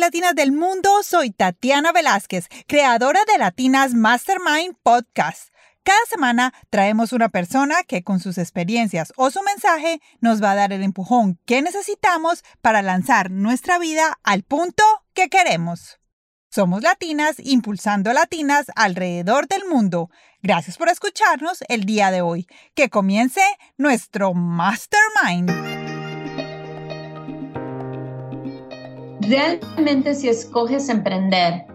latinas del mundo, soy Tatiana Velázquez, creadora de Latinas Mastermind Podcast. Cada semana traemos una persona que con sus experiencias o su mensaje nos va a dar el empujón que necesitamos para lanzar nuestra vida al punto que queremos. Somos latinas impulsando latinas alrededor del mundo. Gracias por escucharnos el día de hoy. Que comience nuestro Mastermind. Realmente si escoges emprender,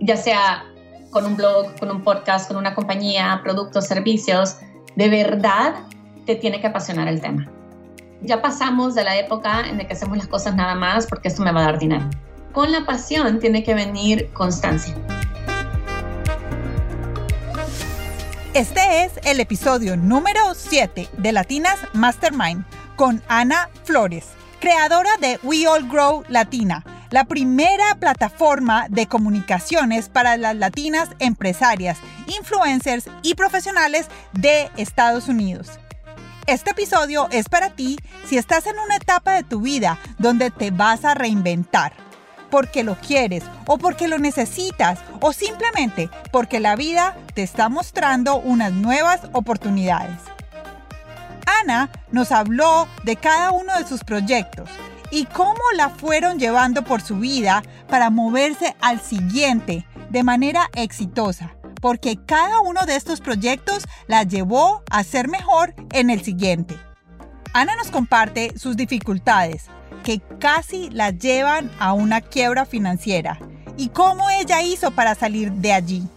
ya sea con un blog, con un podcast, con una compañía, productos, servicios, de verdad te tiene que apasionar el tema. Ya pasamos de la época en la que hacemos las cosas nada más porque esto me va a dar dinero. Con la pasión tiene que venir constancia. Este es el episodio número 7 de Latinas Mastermind con Ana Flores, creadora de We All Grow Latina la primera plataforma de comunicaciones para las latinas empresarias, influencers y profesionales de Estados Unidos. Este episodio es para ti si estás en una etapa de tu vida donde te vas a reinventar, porque lo quieres o porque lo necesitas o simplemente porque la vida te está mostrando unas nuevas oportunidades. Ana nos habló de cada uno de sus proyectos y cómo la fueron llevando por su vida para moverse al siguiente de manera exitosa, porque cada uno de estos proyectos la llevó a ser mejor en el siguiente. Ana nos comparte sus dificultades, que casi la llevan a una quiebra financiera, y cómo ella hizo para salir de allí.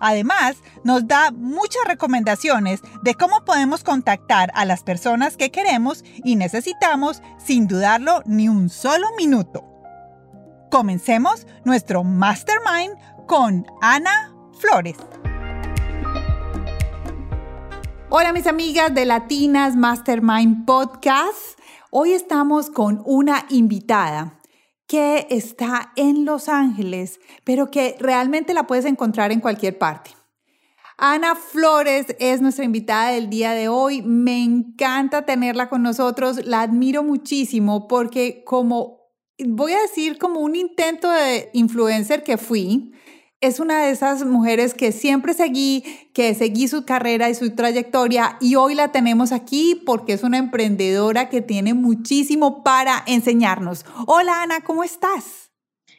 Además, nos da muchas recomendaciones de cómo podemos contactar a las personas que queremos y necesitamos sin dudarlo ni un solo minuto. Comencemos nuestro mastermind con Ana Flores. Hola mis amigas de Latinas Mastermind Podcast. Hoy estamos con una invitada que está en Los Ángeles, pero que realmente la puedes encontrar en cualquier parte. Ana Flores es nuestra invitada del día de hoy. Me encanta tenerla con nosotros. La admiro muchísimo porque como, voy a decir, como un intento de influencer que fui, es una de esas mujeres que siempre seguí, que seguí su carrera y su trayectoria y hoy la tenemos aquí porque es una emprendedora que tiene muchísimo para enseñarnos. Hola Ana, ¿cómo estás?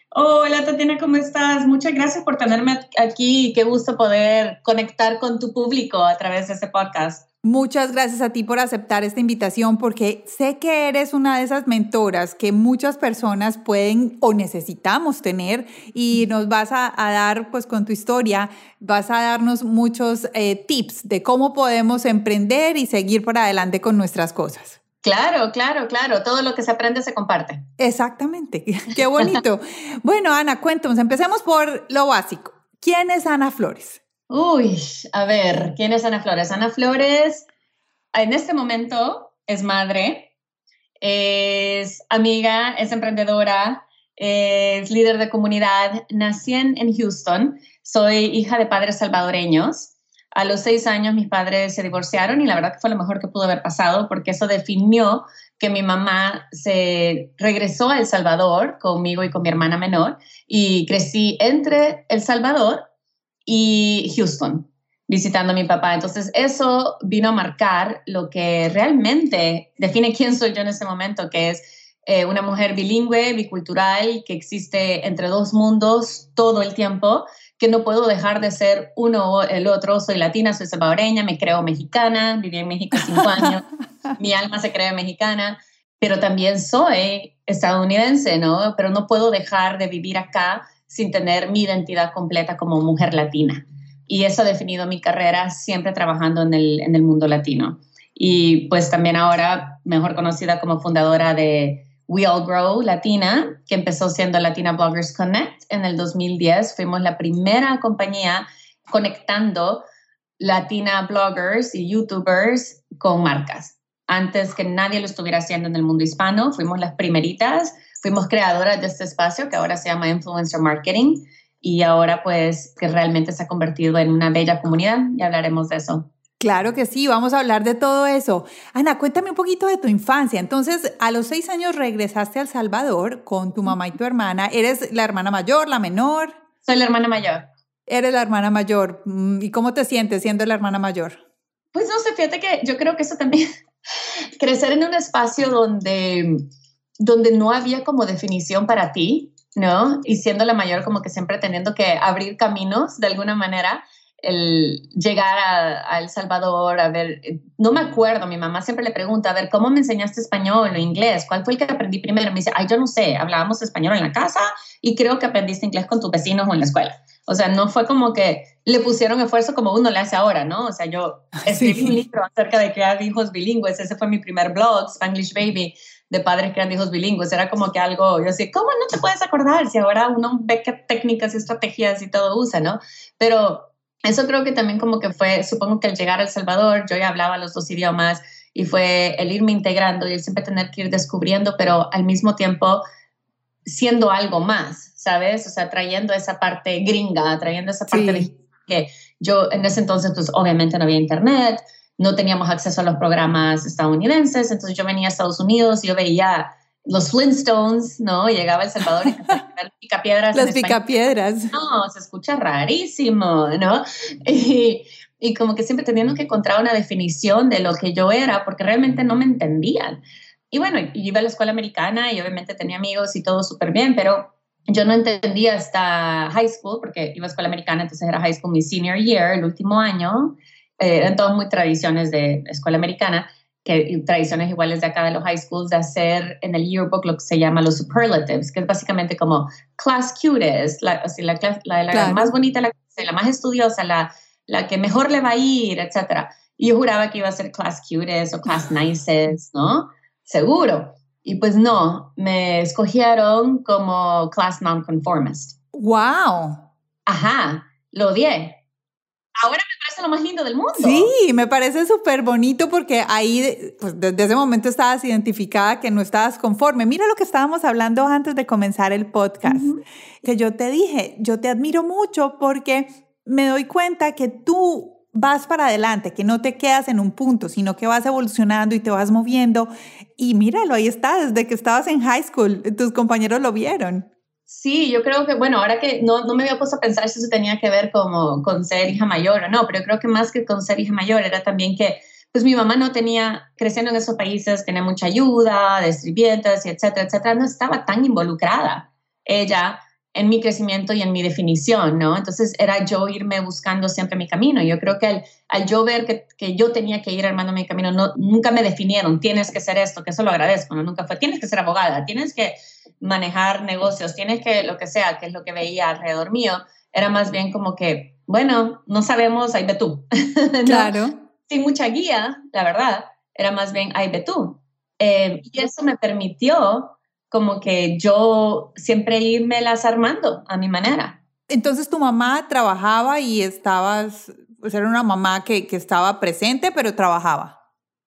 Hola Tatiana, ¿cómo estás? Muchas gracias por tenerme aquí. Qué gusto poder conectar con tu público a través de este podcast. Muchas gracias a ti por aceptar esta invitación porque sé que eres una de esas mentoras que muchas personas pueden o necesitamos tener y nos vas a, dar, pues con tu historia, vas a darnos muchos eh, tips de cómo podemos emprender y seguir por adelante con nuestras cosas. Claro, claro, claro. Todo lo que se aprende se comparte. Exactamente. Qué bonito. bueno, Ana, cuéntanos. Empecemos por lo básico. ¿Quién es Ana Flores? Uy, a ver, ¿quién es Ana Flores? Ana Flores en este momento es madre, es amiga, es emprendedora, es líder de comunidad. Nací en, Houston, soy hija de padres salvadoreños. A los seis años mis padres se divorciaron y la verdad que fue lo mejor que pudo haber pasado porque eso definió que mi mamá se regresó a El Salvador conmigo y con mi hermana menor y crecí entre El Salvador y Houston, visitando a mi papá. Entonces eso vino a marcar lo que realmente define quién soy yo en ese momento, que es eh, una mujer bilingüe, bicultural, que existe entre dos mundos todo el tiempo, que no puedo dejar de ser uno o el otro. Soy latina, soy salvadoreña, me creo mexicana, viví en México cinco años, mi alma se cree mexicana, pero también soy estadounidense, ¿no? Pero no puedo dejar de vivir acá sin tener mi identidad completa como mujer latina. Y eso ha definido mi carrera siempre trabajando en el, en el mundo latino. Y pues también ahora mejor conocida como fundadora de We All Grow Latina, que empezó siendo Latina Bloggers Connect en el 2010. Fuimos la primera compañía conectando Latina bloggers y YouTubers con marcas. Antes que nadie lo estuviera haciendo en el mundo hispano, fuimos las primeritas fuimos creadoras de este espacio que ahora se llama Influencer Marketing y ahora pues que realmente se ha convertido en una bella comunidad y hablaremos de eso. Claro que sí, vamos a hablar de todo eso. Ana, cuéntame un poquito de tu infancia. Entonces, a los seis años regresaste a El Salvador con tu mamá y tu hermana. ¿Eres la hermana mayor, la menor? Soy la hermana mayor. Eres la hermana mayor. Mm, ¿Y cómo te sientes siendo la hermana mayor? Pues no sé, fíjate que yo creo que eso también, crecer en un espacio donde, donde no había como definición para ti, ¿no? Y siendo la mayor como que siempre teniendo que abrir caminos de alguna manera, el llegar a, El Salvador, a ver, no me acuerdo, mi mamá siempre le pregunta, a ver, ¿cómo me enseñaste español o inglés? ¿Cuál fue el que aprendí primero? Me dice, ay, yo no sé, hablábamos español en la casa y creo que aprendiste inglés con tus vecinos o en la escuela. O sea, no fue como que le pusieron esfuerzo como uno le hace ahora, ¿no? O sea, yo escribí un libro acerca de crear hijos bilingües, ese fue mi primer blog, Spanglish Baby, de padres creando hijos bilingües. Era como que algo, yo decía, ¿cómo no te puedes acordar si ahora uno ve qué técnicas y estrategias y todo usa, ¿no? Pero eso creo que también como que fue, supongo que al llegar a El Salvador, yo ya hablaba los dos idiomas y fue el irme integrando y el siempre tener que ir descubriendo, pero al mismo tiempo siendo algo más, ¿sabes? O sea, trayendo esa parte gringa, trayendo esa parte de que yo en ese entonces, pues obviamente no había internet, no teníamos acceso a los programas estadounidenses, entonces yo venía a Estados Unidos y yo veía los Flintstones, ¿no? Llegaba El Salvador y las picapiedras. Las picapiedras. No, se escucha rarísimo, ¿no? Y, y, como que siempre teniendo que encontrar una definición de lo que yo era, porque realmente no me entendían. Y bueno, iba a la escuela americana y obviamente tenía amigos y todo súper bien, pero yo no entendía hasta high school, porque iba a escuela americana, entonces era high school mi senior year, el último año. Eh, eran todas muy tradiciones de escuela americana que tradiciones iguales de acá de los high schools, de hacer en el yearbook lo que se llama los superlatives, que es básicamente como class cutest, la, la, la, más bonita, la, la más estudiosa, la, la que mejor le va a ir, etc. Y yo juraba que iba a ser class cutest o class nicest, ¿no? Seguro. Y pues no, me escogieron como class nonconformist. ¡Wow! Ajá, lo odié ahora me parece lo más lindo del mundo. Sí, me parece súper bonito porque ahí, pues desde ese momento estabas identificada que no estabas conforme. Mira lo que estábamos hablando antes de comenzar el podcast, que yo te dije, yo te admiro mucho porque me doy cuenta que tú vas para adelante, que no te quedas en un punto, sino que vas evolucionando y te vas moviendo. Y míralo, ahí está, desde que estabas en high school, tus compañeros lo vieron. Sí, yo creo que, bueno, ahora que no, no me había puesto a pensar si eso tenía que ver como con ser hija mayor o no, pero creo que más que con ser hija mayor era también que, pues mi mamá no tenía, creciendo en esos países, tenía mucha ayuda de sirvientas y etcétera, etcétera, no estaba tan involucrada ella en mi crecimiento y en mi definición, ¿no? Entonces era yo irme buscando siempre mi camino. Yo creo que al, al yo ver que, que, yo tenía que ir armando mi camino, no, nunca me definieron, tienes que ser esto, que eso lo agradezco, ¿no? Nunca fue, tienes que ser abogada, tienes que manejar negocios, tienes que lo que sea, que es lo que veía alrededor mío, era más bien como que, bueno, no sabemos, ahí ve tú. Claro. Sin mucha guía, la verdad, era más bien ahí ve tú. Eh, y eso me permitió como que yo siempre irme las armando a mi manera. Entonces tu mamá trabajaba y estabas, pues era una mamá que, que estaba presente, pero trabajaba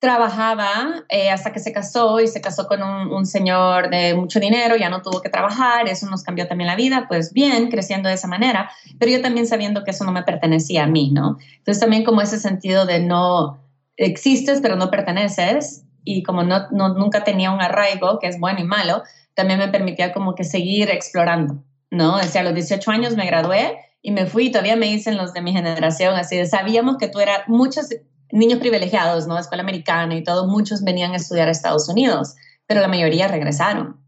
trabajaba eh, hasta que se casó y se casó con un, señor de mucho dinero, ya no tuvo que trabajar, eso nos cambió también la vida, pues bien, creciendo de esa manera, pero yo también sabiendo que eso no me pertenecía a mí, ¿no? Entonces también como ese sentido de no existes, pero no perteneces, y como no, no nunca tenía un arraigo, que es bueno y malo, también me permitía como que seguir explorando, ¿no? Decía, a los 18 años me gradué y me fui, todavía me dicen los de mi generación, así de, sabíamos que tú eras, muchos niños privilegiados, ¿no? Escuela americana y todo, muchos venían a estudiar a Estados Unidos, pero la mayoría regresaron.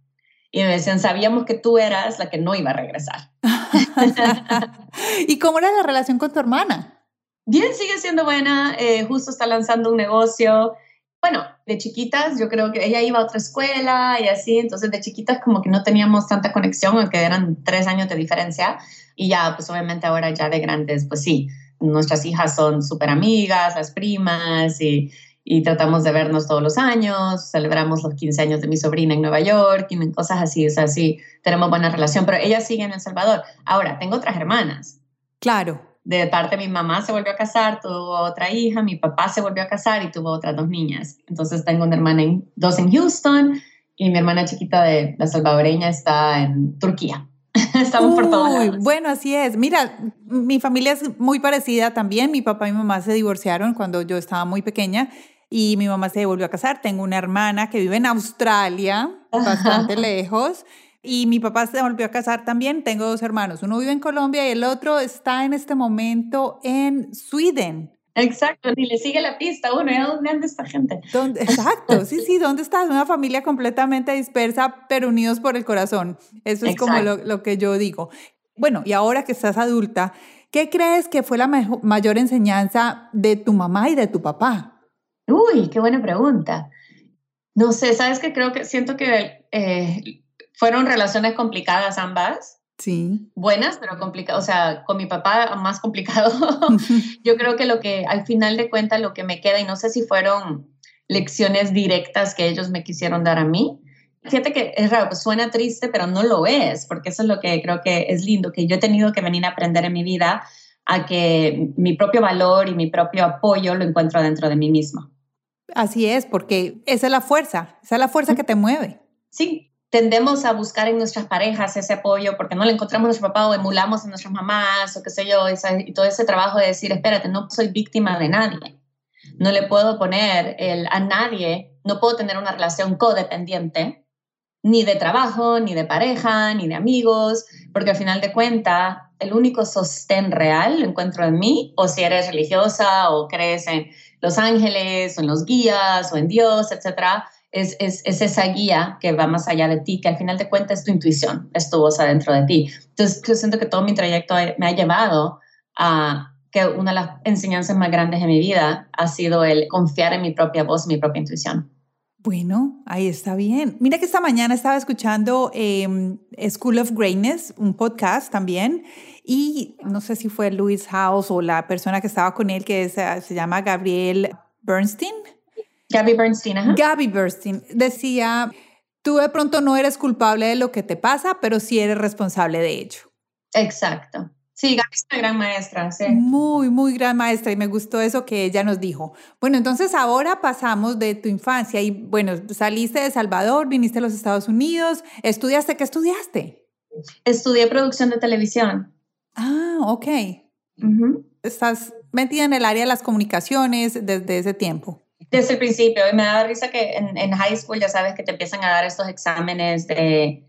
Y me decían, sabíamos que tú eras la que no iba a regresar. ¿Y cómo era la relación con tu hermana? Bien, sigue siendo buena. Eh, justo está lanzando un negocio. Bueno, de chiquitas, yo creo que ella iba a otra escuela y así, entonces de chiquitas como que no teníamos tanta conexión, aunque eran tres años de diferencia. Y ya, pues obviamente ahora ya de grandes, pues sí, nuestras hijas son súper amigas, las primas, y, y, tratamos de vernos todos los años, celebramos los 15 años de mi sobrina en Nueva York, y cosas así, o sea, sí, tenemos buena relación, pero ella sigue en El Salvador. Ahora, tengo otras hermanas. Claro. De parte de mi mamá se volvió a casar, tuvo otra hija, mi papá se volvió a casar y tuvo otras dos niñas. Entonces tengo una hermana, en, dos en Houston, y mi hermana chiquita de la salvadoreña está en Turquía. Estamos por todos lados. Bueno, así es. Mira, mi familia es muy parecida también. Mi papá y mi mamá se divorciaron cuando yo estaba muy pequeña y mi mamá se volvió a casar. Tengo una hermana que vive en Australia, bastante lejos. Y mi papá se volvió a casar también. Tengo dos hermanos. Uno vive en Colombia y el otro está en este momento en Sweden. Exacto, ni le sigue la pista uno, ¿dónde anda esta gente? Exacto, sí, sí, ¿dónde estás? Una familia completamente dispersa, pero unidos por el corazón. Eso es como lo, lo, que yo digo. Bueno, y ahora que estás adulta, ¿qué crees que fue la mayor enseñanza de tu mamá y de tu papá? Uy, qué buena pregunta. No sé, sabes que creo que siento que eh, fueron relaciones complicadas ambas. Sí. Buenas, pero complicadas. O sea, con mi papá más complicado. Yo creo que lo que al final de cuentas lo que me queda, y no sé si fueron lecciones directas que ellos me quisieron dar a mí. Fíjate que es raro, pues suena triste, pero no lo es, porque eso es lo que creo que es lindo, que yo he tenido que venir a aprender en mi vida a que mi propio valor y mi propio apoyo lo encuentro dentro de mí mismo. Así es, porque esa es la fuerza, esa es la fuerza que te mueve. Sí, tendemos a buscar en nuestras parejas ese apoyo porque no le encontramos a nuestro papá o emulamos a nuestras mamás o qué sé yo, y todo ese trabajo de decir, espérate, no soy víctima de nadie. No le puedo poner el, a nadie, no puedo tener una relación codependiente, ni de trabajo, ni de pareja, ni de amigos, porque al final de cuentas, el único sostén real lo encuentro en mí, o si eres religiosa o crees en los ángeles, o en los guías, o en Dios, etcétera, es, esa guía que va más allá de ti, que al final de cuentas es tu intuición, es tu voz adentro de ti. Entonces, yo siento que todo mi trayecto me ha llevado a que una de las enseñanzas más grandes de mi vida ha sido el confiar en mi propia voz, mi propia intuición. Bueno, ahí está bien. Mira que esta mañana estaba escuchando em, School of Greatness, un podcast también, y no sé si fue Louis House o la persona que estaba con él, que se llama Gabriel Bernstein. Gabby Bernstein, ajá. Gabby Bernstein decía, tú de pronto no eres culpable de lo que te pasa, pero sí eres responsable de ello. Exacto. Sí, Gaby es una gran maestra, sí. Muy, muy gran maestra y me gustó eso que ella nos dijo. Bueno, entonces ahora pasamos de tu infancia y bueno, saliste de Salvador, viniste a los Estados Unidos, estudiaste, ¿qué estudiaste? Estudié producción de televisión. Ah, ok. Estás metida en el área de las comunicaciones desde ese tiempo. Desde el principio, y me da risa que en, high school ya sabes que te empiezan a dar estos exámenes de,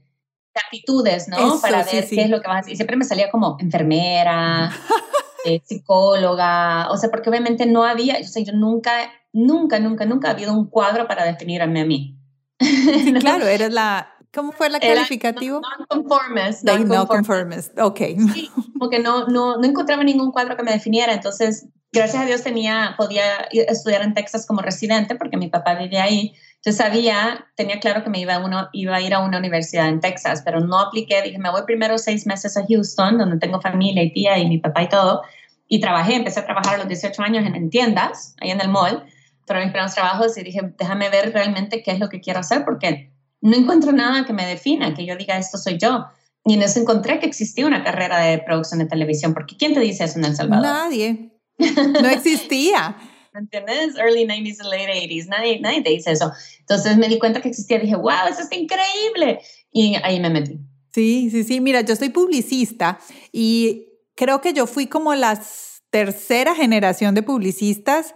aptitudes, ¿no? Para ver qué es lo que vas a hacer. Y siempre me salía como enfermera, eh, psicóloga, o sea, porque obviamente no había, o sea, yo nunca, nunca, nunca, nunca ha habido un cuadro para definirme a mí. claro, eres la, ¿Cómo fue la calificativo? Non-conformist. Non-conformist, ok. Sí, porque no, no, no encontraba ningún cuadro que me definiera, entonces gracias a Dios tenía, podía estudiar en Texas como residente porque mi papá vivía ahí. Entonces sabía, tenía claro que me iba, uno, iba a ir a una universidad en Texas, pero no apliqué. Dije, me voy primero seis meses a Houston, donde tengo familia y tía y mi papá y todo. Y trabajé, empecé a trabajar a los 18 años en, tiendas, ahí en el mall, para mis primeros trabajos y dije, déjame ver realmente qué es lo que quiero hacer porque no encuentro nada que me defina, que yo diga, esto soy yo. Y en encontré que existía una carrera de producción de televisión, porque ¿quién te dice eso en El Salvador? Nadie. No existía. ¿Me entiendes? Early 90s and late 80s. Nadie, nadie te dice eso. Entonces me di cuenta que existía. Dije, wow, eso está increíble. Y ahí me metí. Sí, sí, sí. Mira, yo soy publicista y creo que yo fui como la tercera generación de publicistas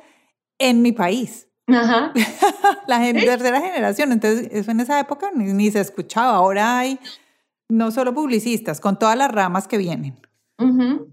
en mi país. Ajá. la tercera generación. Entonces, eso en esa época ni, ni se escuchaba. Ahora hay no solo publicistas, con todas las ramas que vienen.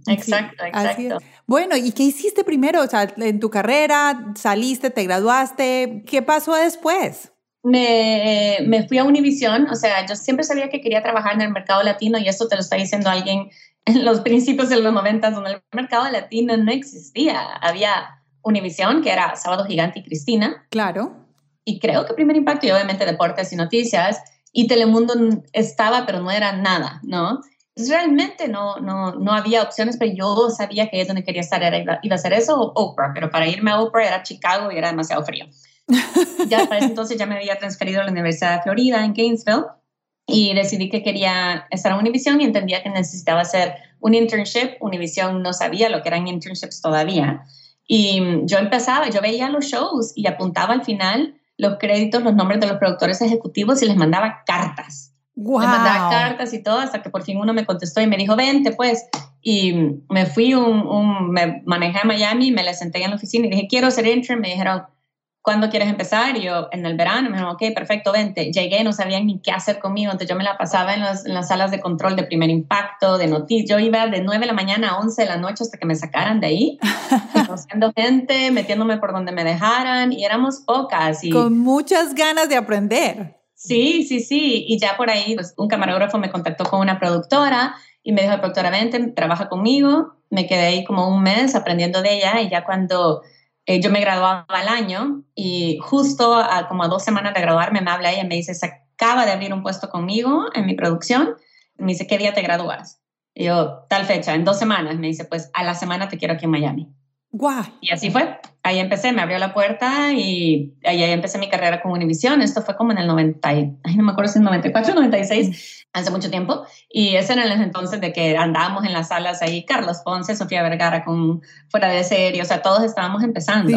Exacto, exacto. Bueno, ¿y qué hiciste primero? O sea, en tu carrera, saliste, te graduaste, ¿qué pasó después? Me, me fui a Univision, o sea, yo siempre sabía que quería trabajar en el mercado latino y esto te lo está diciendo alguien en los principios de los 90 donde el mercado latino no existía. Había Univision, que era Sábado Gigante y Cristina. Claro. Y creo que Primer Impacto y obviamente Deportes y Noticias. Y Telemundo estaba, pero no era nada, ¿no? Realmente no, no, no había opciones, pero yo sabía que es donde quería estar, era, iba, a hacer eso o Oprah, pero para irme a Oprah era Chicago y era demasiado frío. ya para ese entonces ya me había transferido a la Universidad de Florida en Gainesville y decidí que quería estar en Univision y entendía que necesitaba hacer un internship. Univision no sabía lo que eran internships todavía. Y yo empezaba, yo veía los shows y apuntaba al final los créditos, los nombres de los productores ejecutivos y les mandaba cartas Wow. Le mandaba cartas y todo hasta que por fin uno me contestó y me dijo, vente pues. Y me fui, un, un, me manejé a Miami, me le senté en la oficina y dije, quiero ser intern. Me dijeron, ¿cuándo quieres empezar? Y yo, en el verano, me dijeron, ok, perfecto, vente. Llegué, no sabían ni qué hacer conmigo, entonces yo me la pasaba en, en las salas de control de primer impacto, de noticias. Yo iba de 9 de la mañana a 11 de la noche hasta que me sacaran de ahí, conociendo gente, metiéndome por donde me dejaran, y éramos pocas. Y... Con muchas ganas de aprender. Sí, sí, sí. Y ya por ahí, pues, un camarógrafo me contactó con una productora y me dijo, productora, vente, trabaja conmigo. Me quedé ahí como un mes aprendiendo de ella y ya cuando eh, yo me graduaba al año y justo a, como a dos semanas de graduarme me habla ella y me dice, se acaba de abrir un puesto conmigo en mi producción. Me dice, ¿qué día te gradúas? Y yo, tal fecha, en dos semanas. Me dice, pues a la semana te quiero aquí en Miami. Guau. Y así fue. Ahí empecé, me abrió la puerta y ahí, empecé mi carrera con Univision. Esto fue como en el 90, ay, no me acuerdo si en 94 96, hace mucho tiempo. Y ese era el entonces de que andábamos en las salas ahí, Carlos Ponce, Sofía Vergara con Fuera de Serie, o sea, todos estábamos empezando.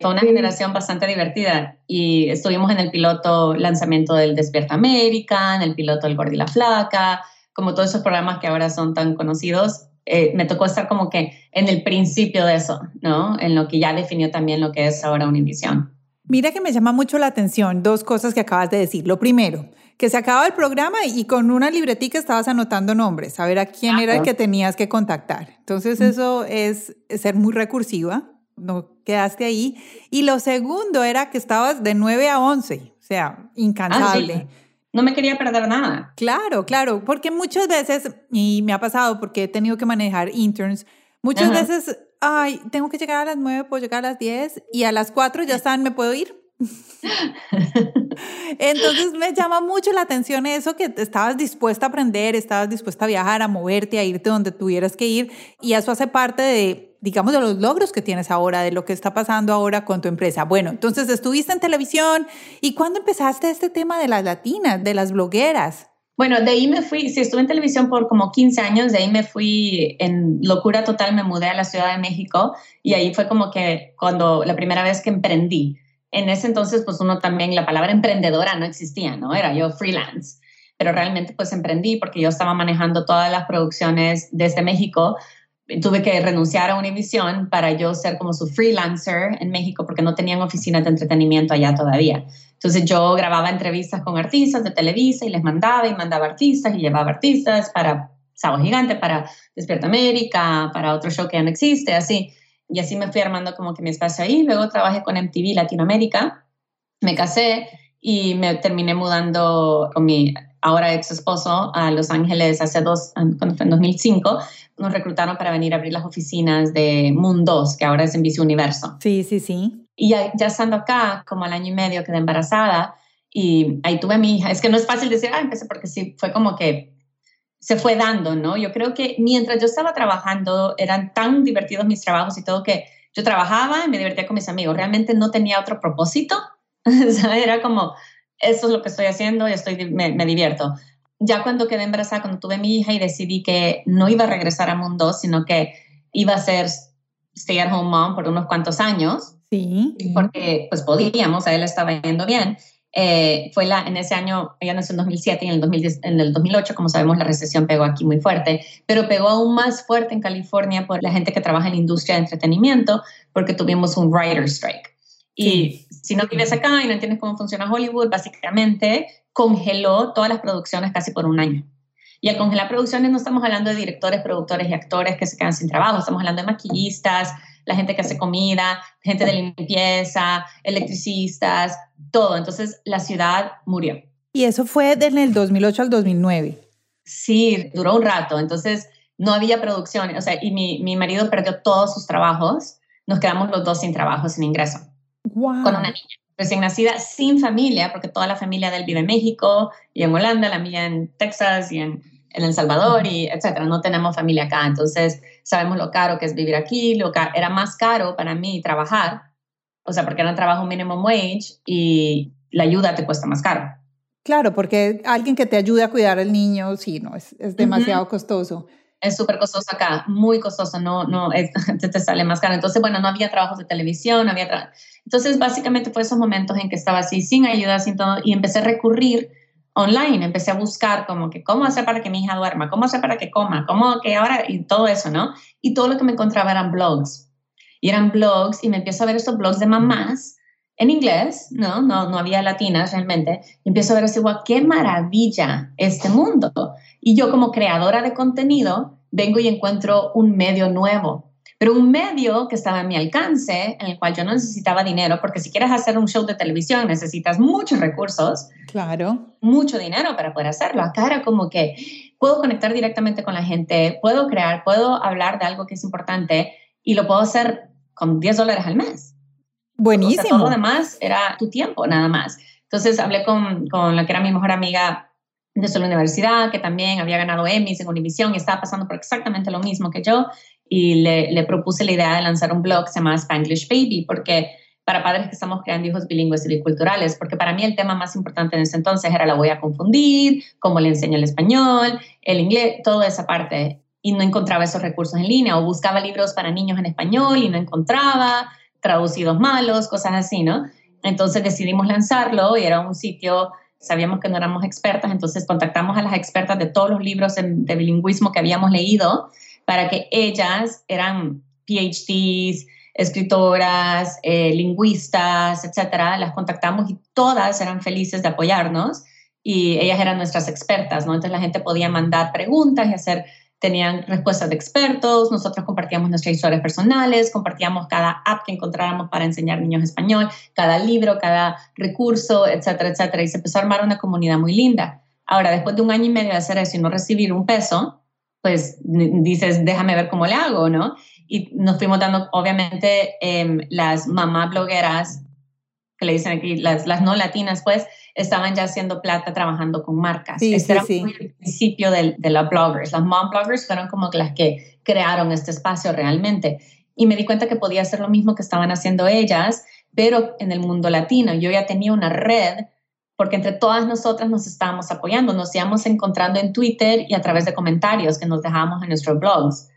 Fue una generación bastante divertida y estuvimos en el piloto lanzamiento del Despierta América, en el piloto del Gordi la Flaca, como todos esos programas que ahora son tan conocidos eh, me tocó estar como que en el principio de eso, ¿no? En lo que ya definió también lo que es ahora Univision. Mira que me llama mucho la atención dos cosas que acabas de decir. Lo primero, que se acaba el programa y con una libretica estabas anotando nombres, a ver a quién era el que tenías que contactar. Entonces eso es ser muy recursiva, no quedaste ahí. Y lo segundo era que estabas de 9 a 11, o sea, incansable. Ah, no me quería perder nada. Claro, claro, porque muchas veces, y me ha pasado porque he tenido que manejar interns, muchas veces, ay, tengo que llegar a las 9, puedo llegar a las 10 y a las 4 ya están, ¿me puedo ir? Entonces me llama mucho la atención eso que estabas dispuesta a aprender, estabas dispuesta a viajar, a moverte, a irte donde tuvieras que ir y eso hace parte de digamos, de los logros que tienes ahora, de lo que está pasando ahora con tu empresa. Bueno, entonces estuviste en televisión y ¿cuándo empezaste este tema de las latinas, de las blogueras? Bueno, de ahí me fui, sí, estuve en televisión por como 15 años, de ahí me fui en locura total, me mudé a la Ciudad de México y ahí fue como que cuando la primera vez que emprendí. En ese entonces, pues uno también, la palabra emprendedora no existía, ¿no? Era yo freelance, pero realmente pues emprendí porque yo estaba manejando todas las producciones desde México, tuve que renunciar a Univision para yo ser como su freelancer en México porque no tenían oficinas de entretenimiento allá todavía. Entonces yo grababa entrevistas con artistas de Televisa y les mandaba y mandaba artistas y llevaba artistas para Sábado Gigante, para Despierta América, para otro show que ya no existe, así. Y así me fui armando como que mi espacio ahí. Luego trabajé con MTV Latinoamérica, me casé y me terminé mudando con mi ahora ex esposo a Los Ángeles hace dos, cuando fue en 2005 nos reclutaron para venir a abrir las oficinas de Mundos, que ahora es en Vice Universo. Sí, sí, sí. Y ya, ya, estando acá, como al año y medio quedé embarazada y ahí tuve a mi hija. Es que no es fácil decir, ah, empecé porque sí, fue como que se fue dando, ¿no? Yo creo que mientras yo estaba trabajando, eran tan divertidos mis trabajos y todo que yo trabajaba y me divertía con mis amigos. Realmente no tenía otro propósito. era como, esto es lo que estoy haciendo y estoy, me, me divierto ya cuando quedé embarazada, cuando tuve mi hija y decidí que no iba a regresar a Mundo, sino que iba a ser stay at home mom por unos cuantos años. Sí. Porque pues podíamos, a él estaba yendo bien. Eh, fue la, en ese año, ella nació en 2007 y en el, 2010, en el 2008, como sabemos, la recesión pegó aquí muy fuerte, pero pegó aún más fuerte en California por la gente que trabaja en la industria de entretenimiento, porque tuvimos un writer strike. Y si no vives acá y no entiendes cómo funciona Hollywood, básicamente congeló todas las producciones casi por un año. Y al congelar producciones no estamos hablando de directores, productores y actores que se quedan sin trabajo, estamos hablando de maquillistas, la gente que hace comida, gente de limpieza, electricistas, todo. Entonces la ciudad murió. Y eso fue desde el 2008 al 2009. Sí, duró un rato. Entonces no había producciones. O sea, y mi, mi marido perdió todos sus trabajos. Nos quedamos los dos sin trabajo, sin ingreso. Wow. Con una niña recién nacida, sin familia, porque toda la familia de él vive en México y en Holanda, la mía en Texas y en, en El Salvador, y etcétera. No tenemos familia acá, entonces sabemos lo caro que es vivir aquí, lo era más caro para mí trabajar, o sea, porque era un trabajo minimum wage y la ayuda te cuesta más caro. Claro, porque alguien que te ayude a cuidar al niño, sí, no, es, es demasiado costoso es súper costoso acá, muy costoso, no, no, te, te, sale más caro. Entonces, bueno, no había trabajos de televisión, no había Entonces, básicamente fue esos momentos en que estaba así, sin ayuda, sin todo, y empecé a recurrir online, empecé a buscar como que cómo hacer para que mi hija duerma, cómo hacer para que coma, cómo que ahora, y todo eso, ¿no? Y todo lo que me encontraba eran blogs. Y eran blogs y me empiezo a ver estos blogs de mamás en inglés, ¿no? No, no había latinas realmente. Y empiezo a ver así, guau, qué maravilla este mundo. Y yo como creadora de contenido vengo y encuentro un medio nuevo pero un medio que estaba a mi alcance, en el cual yo no necesitaba dinero, porque si quieres hacer un show de televisión necesitas muchos recursos. Claro. Mucho dinero para poder hacerlo. Acá era como que puedo conectar directamente con la gente, puedo crear, puedo hablar de algo que es importante y lo puedo hacer con 10 dólares al mes. Buenísimo. todo lo demás era tu tiempo, nada más. Entonces hablé con, con la que era mi mejor amiga de la universidad, que también había ganado Emmys en Univision y estaba pasando por exactamente lo mismo que yo y le, propuse la idea de lanzar un blog que se llama Spanglish Baby, porque para padres que estamos creando hijos bilingües y biculturales, porque para mí el tema más importante en ese entonces era la voy a confundir, cómo le enseño el español, el inglés, toda esa parte, y no encontraba esos recursos en línea, o buscaba libros para niños en español y no encontraba, traducidos malos, cosas así, ¿no? Entonces decidimos lanzarlo y era un sitio, sabíamos que no éramos expertas, entonces contactamos a las expertas de todos los libros de bilingüismo que habíamos leído para que ellas eran PhDs, escritoras, eh, lingüistas, etcétera, las contactamos y todas eran felices de apoyarnos y ellas eran nuestras expertas, ¿no? Entonces la gente podía mandar preguntas y hacer, tenían respuestas de expertos, nosotros compartíamos nuestras historias personales, compartíamos cada app que encontráramos para enseñar niños español, cada libro, cada recurso, etcétera, etcétera, y se empezó a armar una comunidad muy linda. Ahora, después de un año y medio de hacer eso y no recibir un peso, pues dices, déjame ver cómo le hago, ¿no? Y nos fuimos dando, obviamente, em, las mamás blogueras, que le dicen aquí, las, las no latinas, pues, estaban ya haciendo plata trabajando con marcas. Sí, este sí, era el principio de, de las bloggers. Las mom bloggers fueron como las que crearon este espacio realmente. Y me di cuenta que podía hacer lo mismo que estaban haciendo ellas, pero en el mundo latino. Yo ya tenía una red porque entre todas nosotras nos estábamos apoyando, nos íbamos encontrando en Twitter y a través de comentarios que nos dejábamos en nuestros blogs.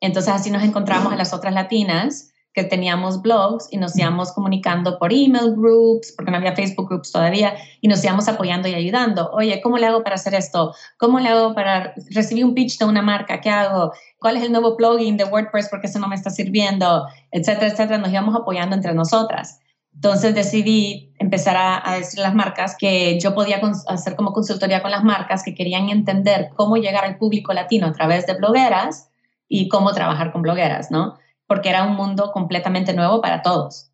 Entonces así nos encontramos a las otras latinas que teníamos blogs y nos íbamos comunicando por email groups, porque no había Facebook groups todavía, y nos íbamos apoyando y ayudando. Oye, ¿cómo le hago para hacer esto? ¿Cómo le hago para recibir un pitch de una marca? ¿Qué hago? ¿Cuál es el nuevo plugin de WordPress porque eso no me está sirviendo? Etcétera, etcétera. Nos íbamos apoyando entre nosotras. Entonces decidí empezar a, decir a las marcas que yo podía hacer como consultoría con las marcas que querían entender cómo llegar al público latino a través de blogueras y cómo trabajar con blogueras, ¿no? Porque era un mundo completamente nuevo para todos.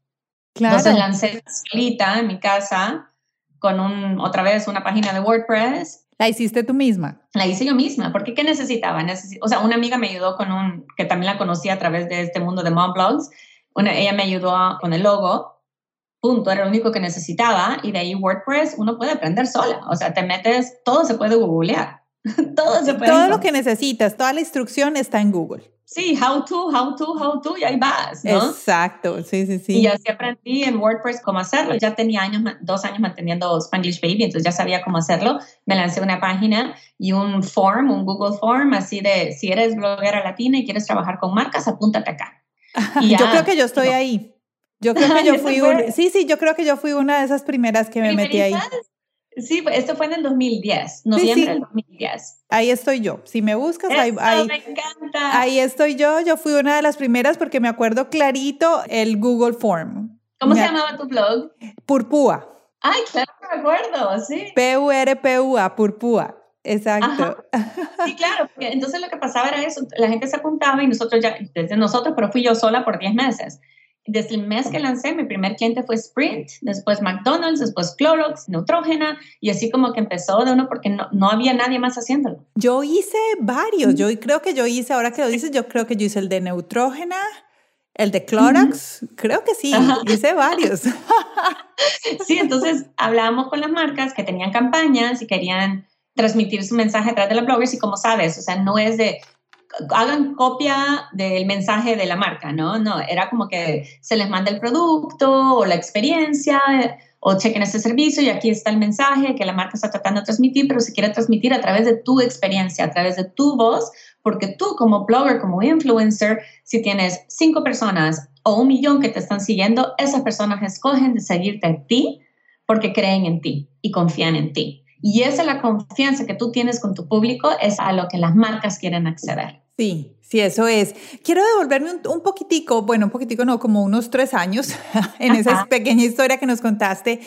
Claro. Entonces lancé solita en mi casa con un, otra vez una página de WordPress. ¿La hiciste tú misma? La hice yo misma, porque ¿qué necesitaba? o sea, una amiga me ayudó con un, que también la conocí a través de este mundo de mom blogs, una, ella me ayudó con el logo punto, era lo único que necesitaba y de ahí WordPress uno puede aprender sola, o sea, te metes, todo se puede googlear, todo se puede. Todo lo que necesitas, toda la instrucción está en Google. Sí, how to, how to, how to, y ahí vas, ¿no? Exacto, sí, sí, sí. Y así aprendí en WordPress cómo hacerlo. Ya tenía años, dos años manteniendo Spanglish Baby, entonces ya sabía cómo hacerlo. Me lancé una página y un form, un Google Form, así de si eres bloguera latina y quieres trabajar con marcas, apúntate acá. Y yo creo que yo estoy ahí. Yo creo que yo fui un, sí, sí, yo creo que yo fui una de esas primeras que me metí ahí. Sí, esto fue en el 2010, noviembre del 2010. Ahí estoy yo. Si me buscas, ahí, ahí, me encanta. ahí estoy yo. Yo fui una de las primeras porque me acuerdo clarito el Google Form. ¿Cómo se llamaba tu blog? Purpúa. Ay, claro, me acuerdo, sí. P-U-R-P-U-A, Purpúa. Exacto. Sí, claro, entonces lo que pasaba era eso, la gente se apuntaba y nosotros ya, desde nosotros, pero fui yo sola por 10 meses desde el mes que lancé, mi primer cliente fue Sprint, después McDonald's, después Clorox, Neutrógena, y así como que empezó de uno porque no, no había nadie más haciéndolo. Yo hice varios, yo creo que yo hice, ahora que lo dices, yo creo que yo hice el de Neutrógena, el de Clorox, creo que sí, hice varios. sí, entonces hablábamos con las marcas que tenían campañas y querían transmitir su mensaje a través de los bloggers y como sabes, o sea, no es de hagan copia del mensaje de la marca, ¿no? No, era como que se les manda el producto o la experiencia o chequen ese servicio y aquí está el mensaje que la marca está tratando de transmitir, pero se quiere transmitir a través de tu experiencia, a través de tu voz, porque tú como blogger, como influencer, si tienes cinco personas o un millón que te están siguiendo, esas personas escogen de seguirte a ti porque creen en ti y confían en ti. Y esa es la confianza que tú tienes con tu público, es a lo que las marcas quieren acceder. Sí, sí, eso es. Quiero devolverme un, poquitico, bueno, un poquitico no, como unos tres años en esa pequeña historia que nos contaste.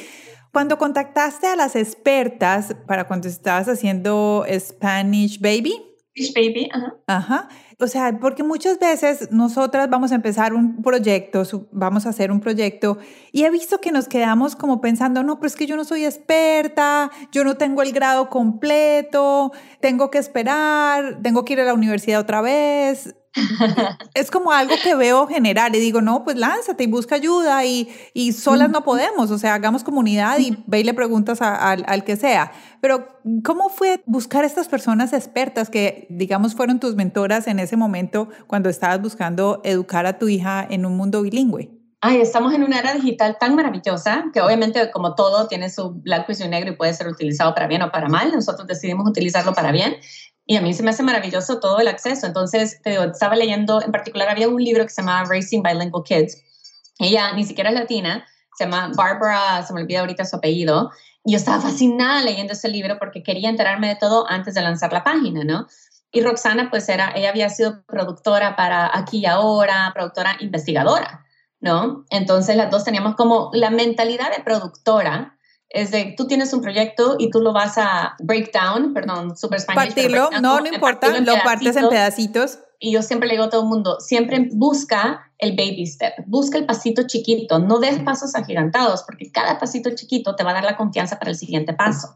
Cuando contactaste a las expertas para cuando estabas haciendo Spanish Baby. Spanish Baby, ajá. Ajá o sea, porque muchas veces nosotras vamos a empezar un proyecto, vamos a hacer un proyecto y he visto que nos quedamos como pensando, no, pero es que yo no soy experta, yo no tengo el grado completo, tengo que esperar, tengo que ir a la universidad otra vez es como algo que veo general y digo, no, pues lánzate y busca ayuda y, y solas no podemos, o sea, hagamos comunidad y ve y le preguntas al que sea. Pero, ¿cómo fue buscar estas personas expertas que, digamos, fueron tus mentoras en ese momento cuando estabas buscando educar a tu hija en un mundo bilingüe? Ay, estamos en una era digital tan maravillosa que obviamente como todo tiene su blanco y su negro y puede ser utilizado para bien o para mal. Nosotros decidimos utilizarlo para bien y a mí se me hace maravilloso todo el acceso. Entonces, te digo, estaba leyendo, en particular había un libro que se llama Racing Bilingual Kids. Ella ni siquiera es latina, se llama Barbara, se me olvida ahorita su apellido. Y yo estaba fascinada leyendo ese libro porque quería enterarme de todo antes de lanzar la página, ¿no? Y Roxana, pues era, ella había sido productora para Aquí y Ahora, productora investigadora, ¿no? Entonces las dos teníamos como la mentalidad de productora, es de tú tienes un proyecto y tú lo vas a break down, perdón, super español. Partirlo, no, no importa, lo partes en pedacitos. Y yo siempre le digo a todo el mundo, siempre busca el baby step, busca el pasito chiquito, no des pasos agigantados, porque cada pasito chiquito te va a dar la confianza para el siguiente paso.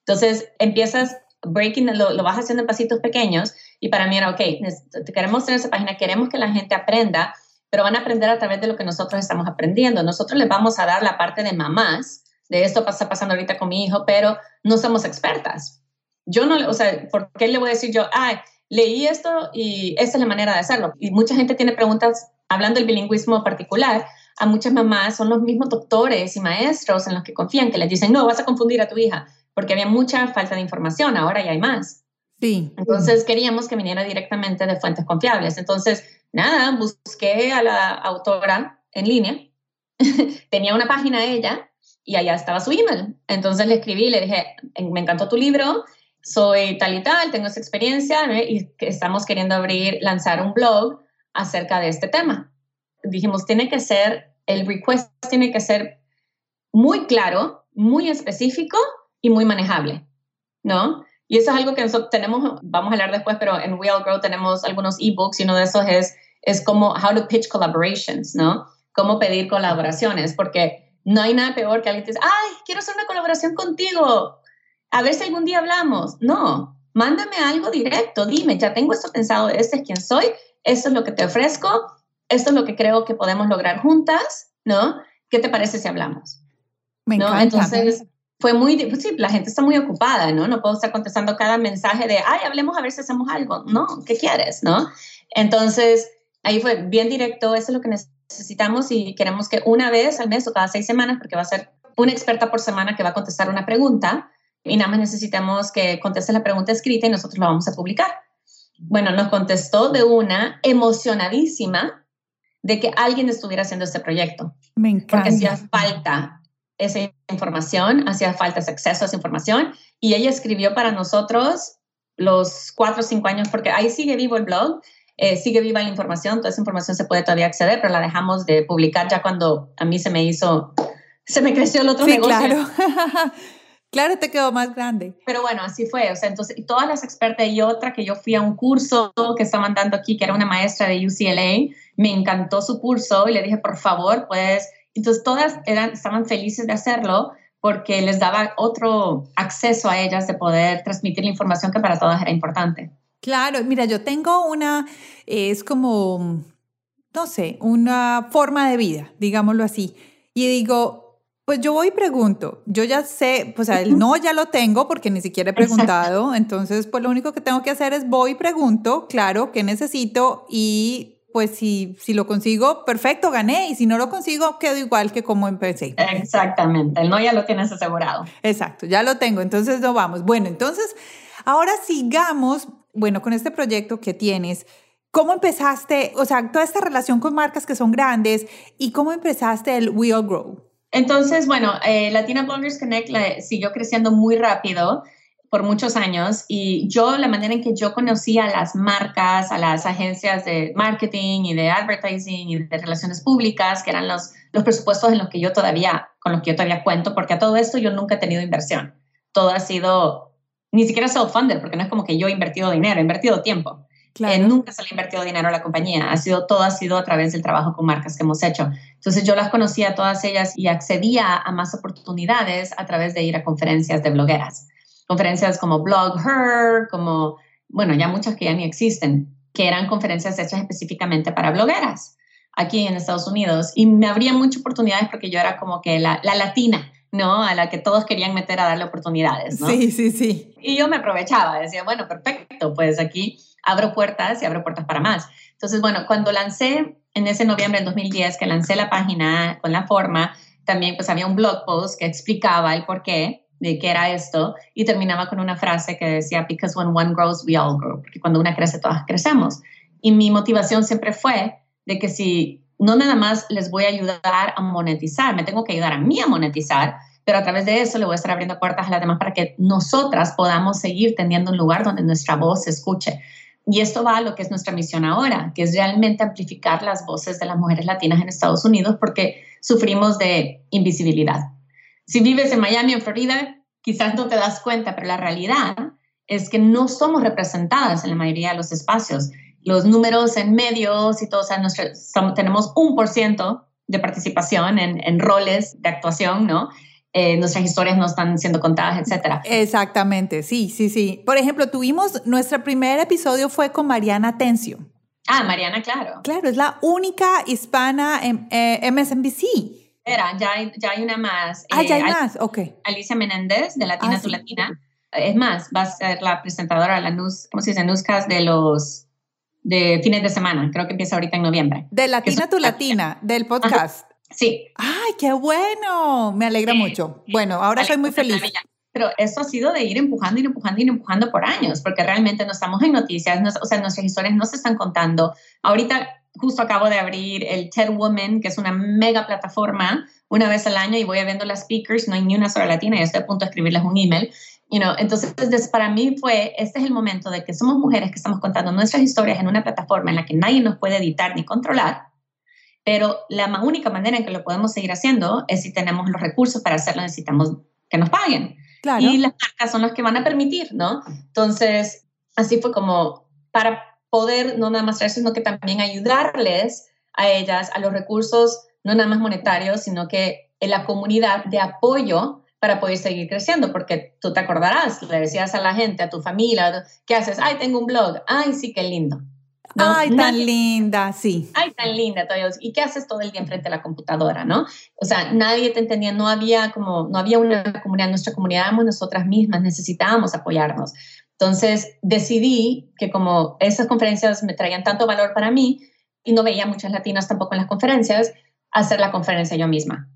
Entonces empiezas breaking, lo, lo vas haciendo en pasitos pequeños y para mí era, ok, queremos tener esa página, queremos que la gente aprenda, pero van a aprender a través de lo que nosotros estamos aprendiendo. Nosotros les vamos a dar la parte de mamás, de esto está pasando ahorita con mi hijo, pero no somos expertas. Yo no, o sea, ¿por qué le voy a decir yo, ay, leí esto y esta es la manera de hacerlo? Y mucha gente tiene preguntas, hablando del bilingüismo particular, a muchas mamás son los mismos doctores y maestros en los que confían, que les dicen, no, vas a confundir a tu hija, porque había mucha falta de información, ahora ya hay más. Sí. Entonces queríamos que viniera directamente de fuentes confiables. Entonces, nada, busqué a la autora en línea, tenía una página ella y allá estaba su email. Entonces le escribí, le dije, me encantó tu libro, soy tal y tal, tengo esa experiencia y estamos queriendo abrir, lanzar un blog acerca de este tema. Dijimos, tiene que ser, el request tiene que ser muy claro, muy específico y muy manejable, ¿no? Y eso es algo que nosotros tenemos, vamos a hablar después, pero en We All Grow tenemos algunos ebooks y uno de esos es, es como how to pitch collaborations, ¿no? Cómo pedir colaboraciones, porque no hay nada peor que alguien te dice, ay, quiero hacer una colaboración contigo, a ver si algún día hablamos. No, mándame algo directo, dime, ya tengo esto pensado, este es quien soy, esto es lo que te ofrezco, esto es lo que creo que podemos lograr juntas, ¿no? ¿Qué te parece si hablamos? Me ¿No? Entonces, fue muy, pues sí, la gente está muy ocupada, ¿no? No puedo estar contestando cada mensaje de, ay, hablemos a ver si hacemos algo. No, ¿qué quieres, no? Entonces, ahí fue bien directo, eso es lo que necesitamos necesitamos y queremos que una vez al mes o cada seis semanas, porque va a ser una experta por semana que va a contestar una pregunta, y nada más necesitamos que conteste la pregunta escrita y nosotros la vamos a publicar. Bueno, nos contestó de una emocionadísima de que alguien estuviera haciendo este proyecto. Me encanta. Porque hacía falta esa información, hacía falta ese acceso a esa información y ella escribió para nosotros los cuatro o cinco años, porque ahí sigue vivo el blog, eh, sigue viva la información, toda esa información se puede todavía acceder, pero la dejamos de publicar ya cuando a mí se me hizo, se me creció el otro sí, negocio. Claro. claro, te quedó más grande. Pero bueno, así fue. O sea, entonces, todas las expertas y otra que yo fui a un curso que estaban dando aquí, que era una maestra de UCLA, me encantó su curso y le dije, por favor, pues, entonces todas eran, estaban felices de hacerlo porque les daba otro acceso a ellas de poder transmitir la información que para todas era importante. Claro, mira, yo tengo una, es como, no sé, una forma de vida, digámoslo así. Y digo, pues yo voy y pregunto, yo ya sé, pues el no ya lo tengo porque ni siquiera he preguntado, entonces pues lo único que tengo que hacer es voy y pregunto, claro, qué necesito y pues si, si lo consigo, perfecto, gané. Y si no lo consigo, quedo igual que como empecé. Exactamente, el no ya lo tienes asegurado. Exacto, ya lo tengo, entonces no vamos. Bueno, entonces ahora sigamos bueno, con este proyecto que tienes, ¿cómo empezaste, o sea, toda esta relación con marcas que son grandes y cómo empezaste el We All Grow? Entonces, bueno, eh, Latina Bloggers Connect siguió creciendo muy rápido por muchos años y yo, la manera en que yo conocía a las marcas, a las agencias de marketing y de advertising y de relaciones públicas, que eran los, los presupuestos en los que yo todavía, con los que yo todavía cuento, porque a todo esto yo nunca he tenido inversión. Todo ha sido, ni siquiera self-funded, porque no es como que yo he invertido dinero, he invertido tiempo. Eh, nunca se le ha invertido dinero a la compañía, ha sido todo ha sido a través del trabajo con marcas que hemos hecho. Entonces yo las conocía a todas ellas y accedía a más oportunidades a través de ir a conferencias de blogueras. Conferencias como Blog Her, como, bueno, ya muchas que ya ni existen, que eran conferencias hechas específicamente para blogueras aquí en Estados Unidos. Y me abría muchas oportunidades porque yo era como que la, la latina, ¿no? A la que todos querían meter a darle oportunidades, ¿no? Sí, sí, sí. Y yo me aprovechaba, decía, bueno, perfecto, pues aquí abro puertas y abro puertas para más. Entonces, bueno, cuando lancé en ese noviembre del 2010, que lancé la página con la forma, también pues había un blog post que explicaba el por qué de qué era esto y terminaba con una frase que decía, because when one grows, we all grow, porque cuando una crece, todas crecemos. Y mi motivación siempre fue de que si no nada más les voy a ayudar a monetizar, me tengo que ayudar a mí a monetizar, pero a través de eso le voy a estar abriendo puertas a las demás para que nosotras podamos seguir teniendo un lugar donde nuestra voz se escuche. Y esto va a lo que es nuestra misión ahora, que es realmente amplificar las voces de las mujeres latinas en Estados Unidos porque sufrimos de invisibilidad. Si vives en Miami o en Florida, quizás no te das cuenta, pero la realidad es que no somos representadas en la mayoría de los espacios. Los números en medios y todo, o sea, tenemos un por ciento de participación en, en roles de actuación, ¿no? Eh, nuestras historias no están siendo contadas, etcétera. Exactamente, sí, sí, sí. Por ejemplo, tuvimos, nuestro primer episodio fue con Mariana Tencio. Ah, Mariana, claro. Claro, es la única hispana en eh, MSNBC. Era, ya hay, ya hay una más. Ah, ya hay eh, más, ok. Alicia Menéndez, de Latina ah, tu Latina. Es más, va a ser la presentadora, la news, ¿cómo se dice? Newscast de los de fines de semana. Creo que empieza ahorita en noviembre. De Latina tu Latina, del podcast. Sí. ¡Ay, qué bueno! Me alegra mucho. Bueno, ahora soy muy feliz. Pero eso ha sido de ir empujando, ir empujando, ir empujando por años, porque realmente no estamos en noticias, o sea, nuestras historias no se están contando. Ahorita justo acabo de abrir el TED Woman, que es una mega plataforma, una vez al año y voy viendo las speakers, no hay ni una sola latina y estoy a punto de escribirles un email. You know, entonces, para mí fue, este es el momento de que somos mujeres que estamos contando nuestras historias en una plataforma en la que nadie nos puede editar ni controlar pero la única manera en que lo podemos seguir haciendo es si tenemos los recursos para hacerlo, necesitamos que nos paguen. Y las marcas son las que van a permitir, ¿no? Entonces, así fue como para poder no nada más traer, sino que también ayudarles a ellas a los recursos, no nada más monetarios, sino que en la comunidad de apoyo para poder seguir creciendo, porque tú te acordarás, le decías a la gente, a tu familia, ¿qué haces? Ay, tengo un blog, ay, sí, qué lindo. Ay, tan linda, sí. Ay, tan linda. ¿Y qué haces todo el día enfrente de la computadora, no? O sea, nadie te entendía, no había como, no había una comunidad, nuestra comunidad éramos nosotras mismas, necesitábamos apoyarnos. Entonces decidí que como esas conferencias me traían tanto valor para mí y no veía muchas latinas tampoco en las conferencias, hacer la conferencia yo misma.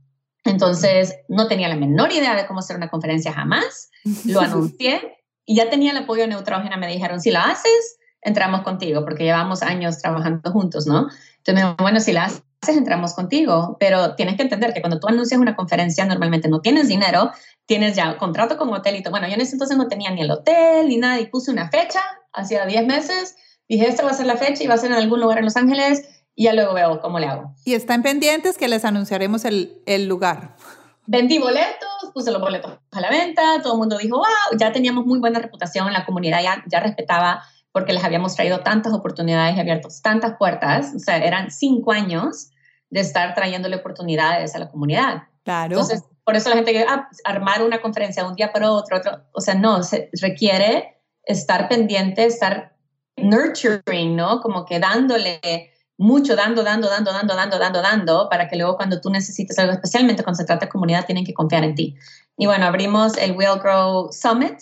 Entonces no tenía la menor idea de cómo hacer una conferencia jamás, lo anuncié y ya tenía el apoyo de Neutrógena, me dijeron, si la haces, entramos contigo, porque llevamos años trabajando juntos, ¿no? Entonces, bueno, si la haces, entramos contigo, pero tienes que entender que cuando tú anuncias una conferencia, normalmente no tienes dinero, tienes ya contrato con hotel y todo. Bueno, yo en ese entonces no tenía ni el hotel ni nada y puse una fecha, hacía 10 meses, dije, esta va a ser la fecha y va a ser en algún lugar en Los Ángeles y ya luego veo cómo le hago. Y están pendientes que les anunciaremos el, el lugar. Vendí boletos, puse los boletos a la venta, todo el mundo dijo, wow, ya teníamos muy buena reputación, la comunidad ya, ya respetaba porque les habíamos traído tantas oportunidades y abierto tantas puertas, o sea, eran cinco años de estar trayéndole oportunidades a la comunidad. Claro. Entonces, por eso la gente que ah, armar una conferencia un día para otro, otro, o sea, no, se requiere estar pendiente, estar nurturing, ¿no? Como que dándole mucho, dando, dando, dando, dando, dando, dando, dando, para que luego cuando tú necesites algo, especialmente cuando se trata de comunidad, tienen que confiar en ti. Y bueno, abrimos el Will Grow Summit,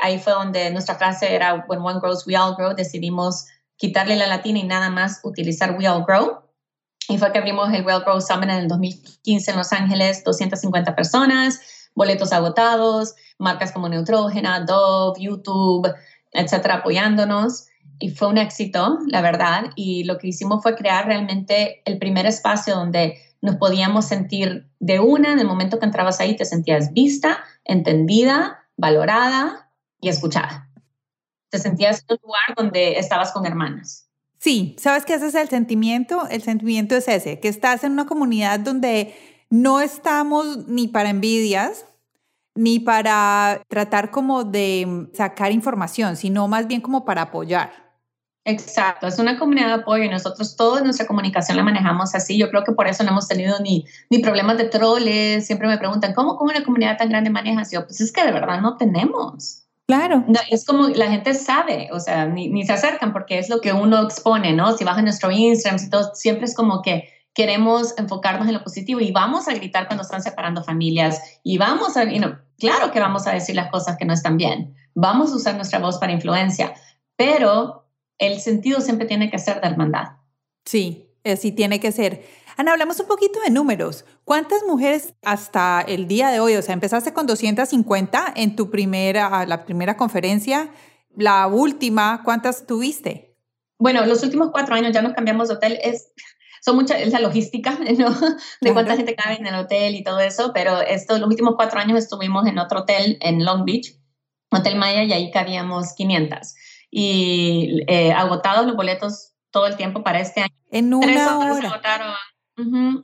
Ahí fue donde nuestra frase era When one grows, we all grow. Decidimos quitarle la latina y nada más utilizar We All Grow. Y fue que abrimos el We All Grow Summit en el 2015 en Los Ángeles, 250 personas, boletos agotados, marcas como Neutrogena, Dove, YouTube, etcétera, apoyándonos. Y fue un éxito, la verdad. Y lo que hicimos fue crear realmente el primer espacio donde nos podíamos sentir de una, en el momento que entrabas ahí te sentías vista, entendida, valorada y escuchada. Te sentías en un lugar donde estabas con hermanas. Sí, ¿sabes qué ese es el sentimiento? El sentimiento es ese, que estás en una comunidad donde no estamos ni para envidias, ni para tratar como de sacar información, sino más bien como para apoyar. Exacto, es una comunidad de apoyo y nosotros toda nuestra comunicación la manejamos así. Yo creo que por eso no hemos tenido ni, ni problemas de troles. Siempre me preguntan, ¿cómo, ¿cómo una comunidad tan grande manejas? Yo, pues es que de verdad no tenemos. Claro. es como la gente sabe, o sea, ni, ni, se acercan porque es lo que uno expone, ¿no? Si baja nuestro Instagram y todo, siempre es como que queremos enfocarnos en lo positivo y vamos a gritar cuando están separando familias y vamos a, claro que vamos a decir las cosas que no están bien, vamos a usar nuestra voz para influencia, pero el sentido siempre tiene que ser de hermandad. Sí, así tiene que ser. Ana, hablamos un poquito de números. ¿Cuántas mujeres hasta el día de hoy? O sea, empezaste con 250 en tu primera, la primera conferencia. La última, ¿cuántas tuviste? Bueno, los últimos cuatro años ya nos cambiamos de hotel. Es, son muchas, es la logística, ¿no? De cuánta gente cabe en el hotel y todo eso, pero esto, los últimos cuatro años estuvimos en otro hotel en Long Beach, Hotel Maya, y ahí cabíamos 500. Y eh, agotados los boletos todo el tiempo para este año. En una hora.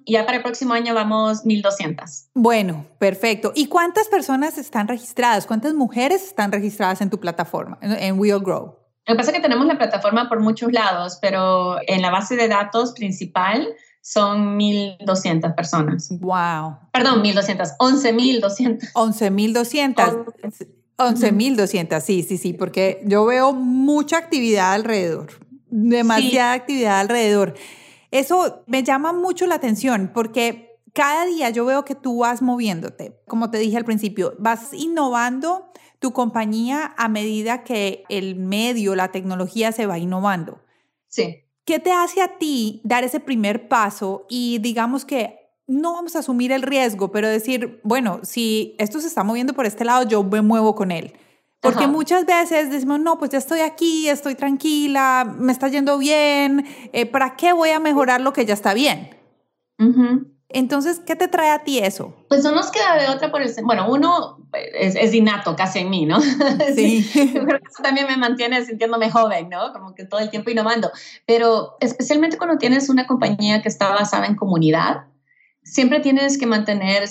Y ya para el próximo año vamos 1.200. Bueno, perfecto. ¿Y cuántas personas están registradas? ¿Cuántas mujeres están registradas en tu plataforma, en Will Grow? Lo que pasa es que tenemos la plataforma por muchos lados, pero en la base de datos principal son 1.200 personas. Wow. Perdón, 1.200, 11.200. 11.200. 11.200, sí, sí, sí, porque yo veo mucha actividad alrededor, demasiada actividad alrededor. Eso me llama mucho la atención porque cada día yo veo que tú vas moviéndote, como te dije al principio, vas innovando tu compañía a medida que el medio, la tecnología se va innovando. Sí. ¿Qué te hace a ti dar ese primer paso y digamos que no vamos a asumir el riesgo, pero decir, bueno, si esto se está moviendo por este lado, yo me muevo con él? Porque muchas veces decimos, no, pues ya estoy aquí, estoy tranquila, me está yendo bien, eh, ¿para qué voy a mejorar lo que ya está bien? Entonces, ¿qué te trae a ti eso? Pues no nos queda de otra por el... Bueno, uno es, es innato casi en mí, ¿no? Sí. Creo que eso también me mantiene sintiéndome joven, ¿no? Como que todo el tiempo innovando. Pero especialmente cuando tienes una compañía que está basada en comunidad, siempre tienes que mantener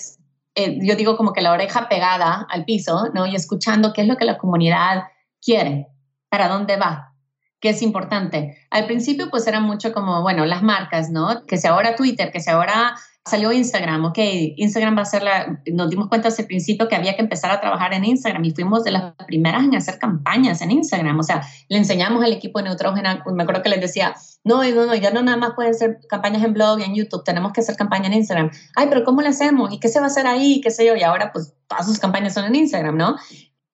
eh, yo digo como que la oreja pegada al piso, ¿no? Y escuchando qué es lo que la comunidad quiere, para dónde va, qué es importante. Al principio pues era mucho como, bueno, las marcas, ¿no? Que sea ahora Twitter, que sea ahora salió Instagram, ok, Instagram va a ser la, nos dimos cuenta desde el principio que había que empezar a trabajar en Instagram y fuimos de las primeras en hacer campañas en Instagram, o sea, le enseñamos al equipo de Neutrógena, me acuerdo que les decía, no, no, no, ya no nada más pueden ser campañas en blog y en YouTube, tenemos que hacer campaña en Instagram, ay, pero ¿cómo le hacemos? ¿Y qué se va a hacer ahí? ¿Qué sé yo? Y ahora pues todas sus campañas son en Instagram, ¿no?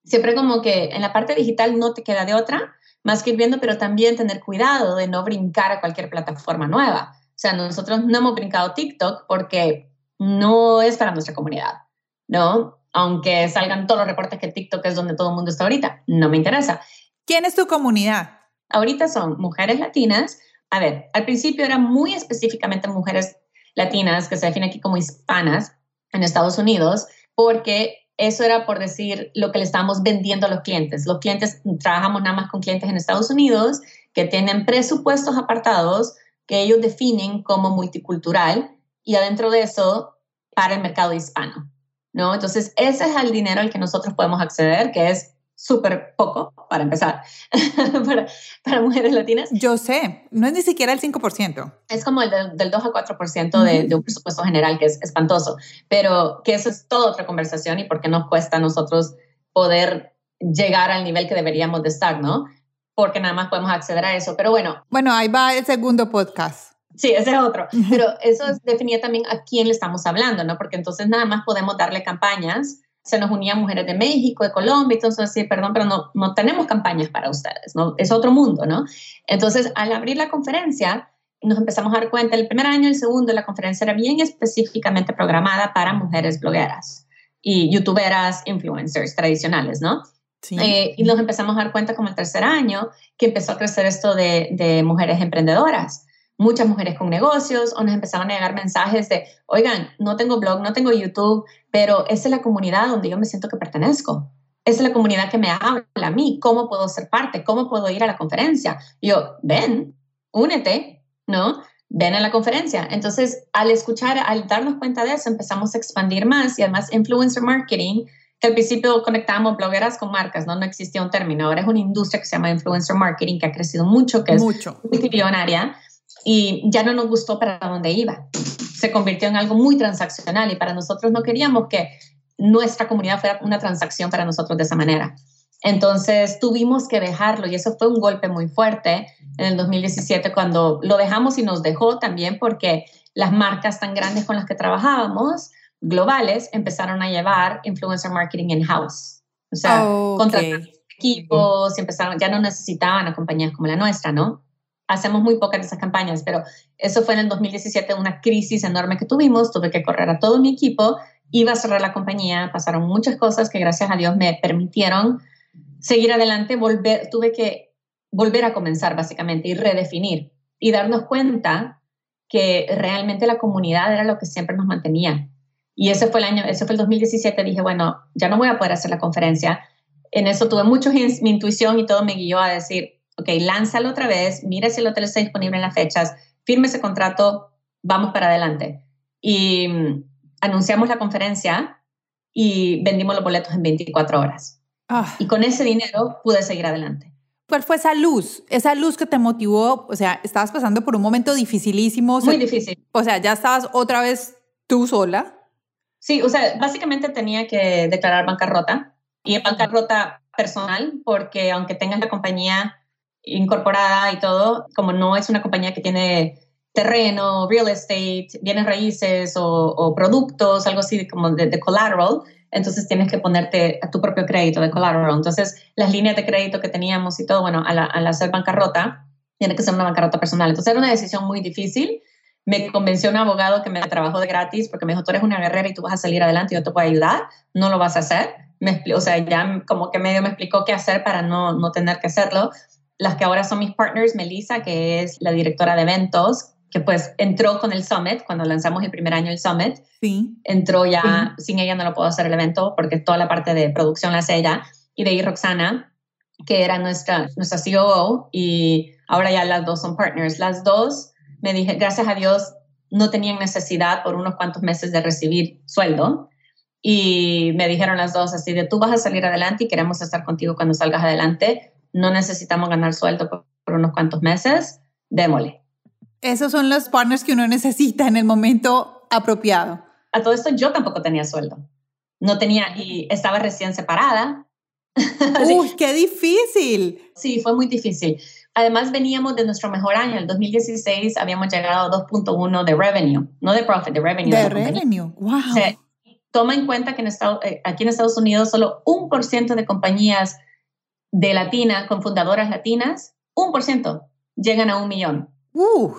Siempre como que en la parte digital no te queda de otra, más que ir viendo, pero también tener cuidado de no brincar a cualquier plataforma nueva o sea, nosotros no hemos brincado TikTok porque no es para nuestra comunidad, ¿no? Aunque salgan todos los reportes que TikTok es donde todo el mundo está ahorita, no me interesa. ¿Quién es tu comunidad? Ahorita son mujeres latinas. A ver, al principio eran muy específicamente mujeres latinas que se definen aquí como hispanas en Estados Unidos, porque eso era por decir lo que le estábamos vendiendo a los clientes. Los clientes, trabajamos nada más con clientes en Estados Unidos que tienen presupuestos apartados que ellos definen como multicultural y adentro de eso para el mercado hispano, ¿no? Entonces, ese es el dinero al que nosotros podemos acceder, que es súper poco para empezar para, para, mujeres latinas. Yo sé, no es ni siquiera el 5%. Es como el del 2 a 4% de, de, un presupuesto general, que es espantoso, pero que eso es toda otra conversación y por qué nos cuesta a nosotros poder llegar al nivel que deberíamos de estar, ¿no? Porque nada más podemos acceder a eso. Pero bueno. Bueno, ahí va el segundo podcast. Sí, ese es otro. Pero eso definía también a quién le estamos hablando, ¿no? Porque entonces nada más podemos darle campañas. Se nos unían mujeres de México, de Colombia, entonces sí, perdón, pero no, no tenemos campañas para ustedes, ¿no? Es otro mundo, ¿no? Entonces, al abrir la conferencia, nos empezamos a dar cuenta, el primer año, el segundo, la conferencia era bien específicamente programada para mujeres blogueras y youtuberas, influencers tradicionales, ¿no? Eh, y nos empezamos a dar cuenta como el tercer año que empezó a crecer esto de, de, mujeres emprendedoras, muchas mujeres con negocios o nos empezaban a llegar mensajes de, oigan, no tengo blog, no tengo YouTube, pero esa es la comunidad donde yo me siento que pertenezco. Esa es la comunidad que me habla a mí. ¿Cómo puedo ser parte? ¿Cómo puedo ir a la conferencia? yo, ven, únete, ¿no? Ven a la conferencia. Entonces, al escuchar, al darnos cuenta de eso, empezamos a expandir más y además influencer marketing, al principio conectábamos blogueras con marcas, ¿no? No existía un término. Ahora es una industria que se llama influencer marketing que ha crecido mucho, que es mucho. multimillonaria y ya no nos gustó para dónde iba. Se convirtió en algo muy transaccional y para nosotros no queríamos que nuestra comunidad fuera una transacción para nosotros de esa manera. Entonces tuvimos que dejarlo y eso fue un golpe muy fuerte en el 2017 cuando lo dejamos y nos dejó también porque las marcas tan grandes con las que trabajábamos, globales, empezaron a llevar influencer marketing in-house. O sea, okay. equipos y empezaron, ya no necesitaban a compañías como la nuestra, ¿no? Hacemos muy pocas de esas campañas, pero eso fue en el 2017 una crisis enorme que tuvimos, tuve que correr a todo mi equipo, iba a cerrar la compañía, pasaron muchas cosas que gracias a Dios me permitieron seguir adelante, volver, tuve que volver a comenzar básicamente y redefinir y darnos cuenta que realmente la comunidad era lo que siempre nos mantenía. Y ese fue el año, ese fue el 2017, dije, bueno, ya no voy a poder hacer la conferencia. En eso tuve mucho, mi intuición y todo me guió a decir, ok, lánzalo otra vez, mira si el hotel está disponible en las fechas, firme ese contrato, vamos para adelante. Y mm, anunciamos la conferencia y vendimos los boletos en 24 horas. Ah. Y con ese dinero pude seguir adelante. ¿Cuál fue esa luz? Esa luz que te motivó, o sea, estabas pasando por un momento dificilísimo. Muy difícil. O sea, ya estabas otra vez tú sola. Sí, o sea, básicamente tenía que declarar bancarrota y bancarrota personal, porque aunque tengas la compañía incorporada y todo, como no es una compañía que tiene terreno, real estate, bienes raíces o, productos, algo así como de collateral, entonces tienes que ponerte a tu propio crédito de collateral. Entonces, las líneas de crédito que teníamos y todo, bueno, al, al hacer bancarrota, tiene que ser una bancarrota personal. Entonces, era una decisión muy difícil. Me convenció un abogado que me trabajó de gratis porque me dijo, tú eres una guerrera y tú vas a salir adelante y yo te puedo ayudar. No lo vas a hacer. Me, o sea, ya como que medio me explicó qué hacer para no, no tener que hacerlo. Las que ahora son mis partners, Melissa, que es la directora de eventos, que pues entró con el Summit, cuando lanzamos el primer año el Summit, sí. entró ya, sin ella no lo puedo hacer el evento porque toda la parte de producción la hace ella, y de ahí Roxana, que era nuestra, nuestra COO, y ahora ya las dos son partners. Las dos, me dije, gracias a Dios, no tenían necesidad por unos cuantos meses de recibir sueldo, y me dijeron las dos así de, tú vas a salir adelante y queremos estar contigo cuando salgas adelante, no necesitamos ganar sueldo por, por unos cuantos meses, démosle. Esos son los partners que uno necesita en el momento apropiado. A todo esto yo tampoco tenía sueldo. No tenía y estaba recién separada. Uy, qué difícil. Sí, fue muy difícil. Además veníamos de nuestro mejor año, el 2016 habíamos llegado a 2.1 de revenue, no de profit, de revenue. De, revenue, wow. toma en cuenta que en eh, aquí en Estados Unidos solo un por ciento de compañías de latina, con fundadoras latinas, un por ciento llegan a un millón. Uh.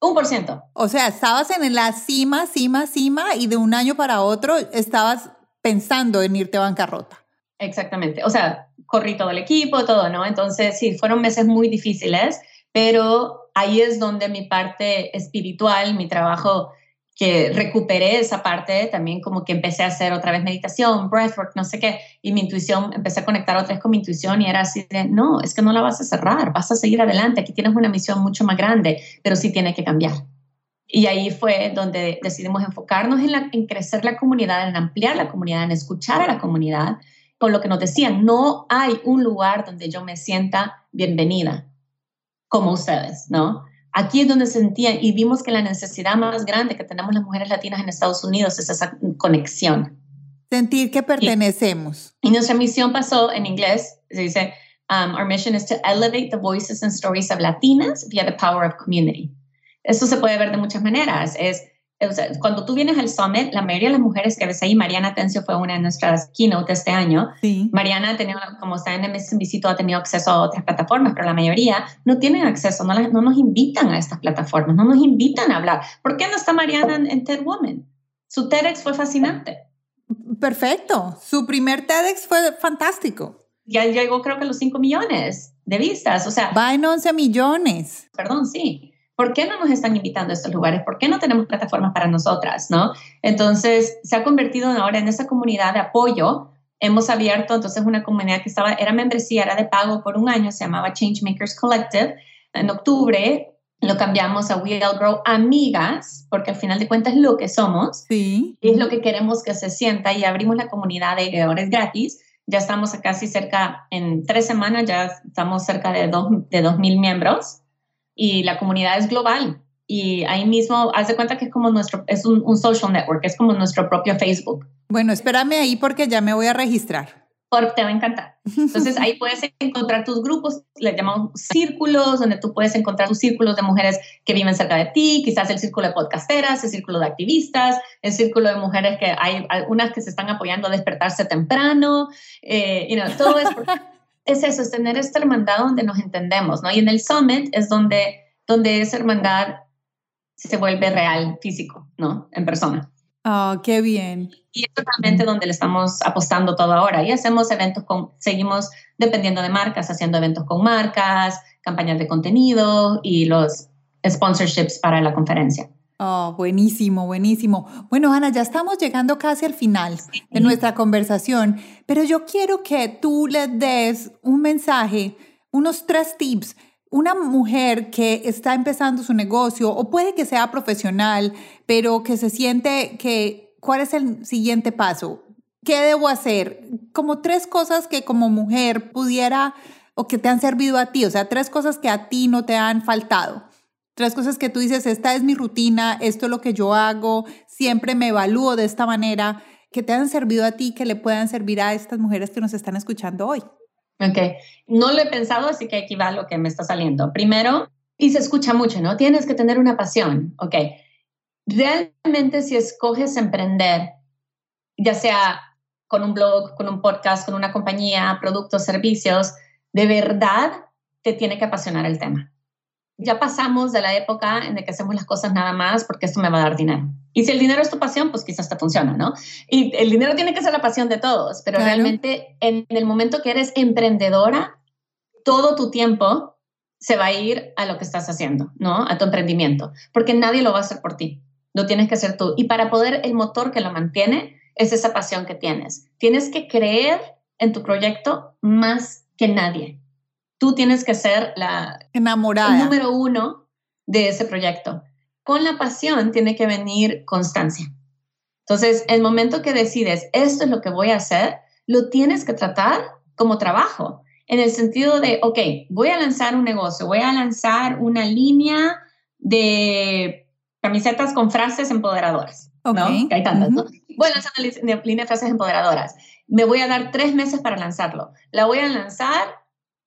Un por ciento. O sea, estabas en la cima, cima, cima y de un año para otro estabas pensando en irte a bancarrota. Exactamente. O sea, corrí todo el equipo, todo, ¿no? Entonces, sí, fueron meses muy difíciles, pero ahí es donde mi parte espiritual, mi trabajo que recuperé esa parte, también como que empecé a hacer otra vez meditación, breathwork, no sé qué, y mi intuición, empecé a conectar otra vez con mi intuición y era así de, no, es que no la vas a cerrar, vas a seguir adelante, aquí tienes una misión mucho más grande, pero sí tiene que cambiar. Y ahí fue donde decidimos enfocarnos en, la, en crecer la comunidad, en ampliar la comunidad, en escuchar a la comunidad, con lo que nos decían, no hay un lugar donde yo me sienta bienvenida como ustedes, ¿no? Aquí es donde sentían y vimos que la necesidad más grande que tenemos las mujeres latinas en Estados Unidos es esa conexión. Sentir que pertenecemos. Y, nuestra misión pasó en inglés, se dice, um, our mission is to elevate the voices and stories of Latinas via the power of community. Esto se puede ver de muchas maneras. Es cuando tú vienes al Summit, la mayoría de las mujeres que ves ahí, Mariana Tencio fue una de nuestras keynote este año. Sí. Mariana ha tenido, como está en MSNBC, ha tenido acceso a otras plataformas, pero la mayoría no tienen acceso, no, no, nos invitan a estas plataformas, no nos invitan a hablar. ¿Por qué no está Mariana en, TED Woman? Su TEDx fue fascinante. Perfecto. Su primer TEDx fue fantástico. Ya llegó creo que a los 5 millones de vistas. O sea, va en 11 millones. Perdón, sí ¿por qué no nos están invitando a estos lugares? ¿Por qué no tenemos plataformas para nosotras? ¿no? Entonces, se ha convertido ahora en esa comunidad de apoyo. Hemos abierto entonces una comunidad que estaba, era membresía, era de pago por un año, se llamaba Changemakers Collective. En octubre lo cambiamos a We All Grow Amigas, porque al final de cuentas es lo que somos. Sí. Y es lo que queremos que se sienta y abrimos la comunidad de creadores gratis. Ya estamos casi cerca, en tres semanas ya estamos cerca de dos, de dos mil miembros y la comunidad es global. Y ahí mismo, haz de cuenta que es como nuestro, es un, un social network, es como nuestro propio Facebook. Bueno, espérame ahí porque ya me voy a registrar te va a encantar. Entonces ahí puedes encontrar tus grupos, le llamamos círculos, donde tú puedes encontrar tus círculos de mujeres que viven cerca de ti, quizás el círculo de podcasteras, el círculo de activistas, el círculo de mujeres que hay algunas que se están apoyando a despertarse temprano, eh, you know, todo es, es eso, es tener esta hermandad donde nos entendemos, ¿no? Y en el summit es donde, donde esa hermandad se vuelve real, físico, ¿no? En persona. Ah, qué bien. Y es totalmente donde le estamos apostando todo ahora. Y hacemos eventos con, seguimos dependiendo de marcas, haciendo eventos con marcas, campañas de contenido y los sponsorships para la conferencia. Oh, buenísimo, buenísimo. Bueno, Ana, ya estamos llegando casi al final de nuestra conversación, pero yo quiero que tú le des un mensaje, unos tres tips una mujer que está empezando su negocio o puede que sea profesional, pero que se siente que, ¿cuál es el siguiente paso? ¿Qué debo hacer? Como tres cosas que como mujer pudiera o que te han servido a ti, o sea, tres cosas que a ti no te han faltado. Tres cosas que tú dices, esta es mi rutina, esto es lo que yo hago, siempre me evalúo de esta manera, que te han servido a ti, que le puedan servir a estas mujeres que nos están escuchando hoy. Ok, no lo he pensado, así que aquí va lo que me está saliendo. Primero, y se escucha mucho, ¿no? Tienes que tener una pasión, ok. Realmente si escoges emprender, ya sea con un blog, con un podcast, con una compañía, productos, servicios, de verdad te tiene que apasionar el tema ya pasamos de la época en la que hacemos las cosas nada más porque esto me va a dar dinero. Y si el dinero es tu pasión, pues quizás te funciona, ¿no? Y el dinero tiene que ser la pasión de todos, pero realmente en, el momento que eres emprendedora, todo tu tiempo se va a ir a lo que estás haciendo, ¿no? A tu emprendimiento, porque nadie lo va a hacer por ti, lo tienes que hacer tú. Y para poder, el motor que lo mantiene es esa pasión que tienes. Tienes que creer en tu proyecto más que nadie tú tienes que ser la enamorada. El número uno de ese proyecto. Con la pasión tiene que venir constancia. Entonces, el momento que decides, esto es lo que voy a hacer, lo tienes que tratar como trabajo, en el sentido de, ok, voy a lanzar un negocio, voy a lanzar una línea de camisetas con frases empoderadoras, ¿no? Que hay tantas, ¿no? Voy a lanzar una línea de frases empoderadoras. Me voy a dar tres meses para lanzarlo. La voy a lanzar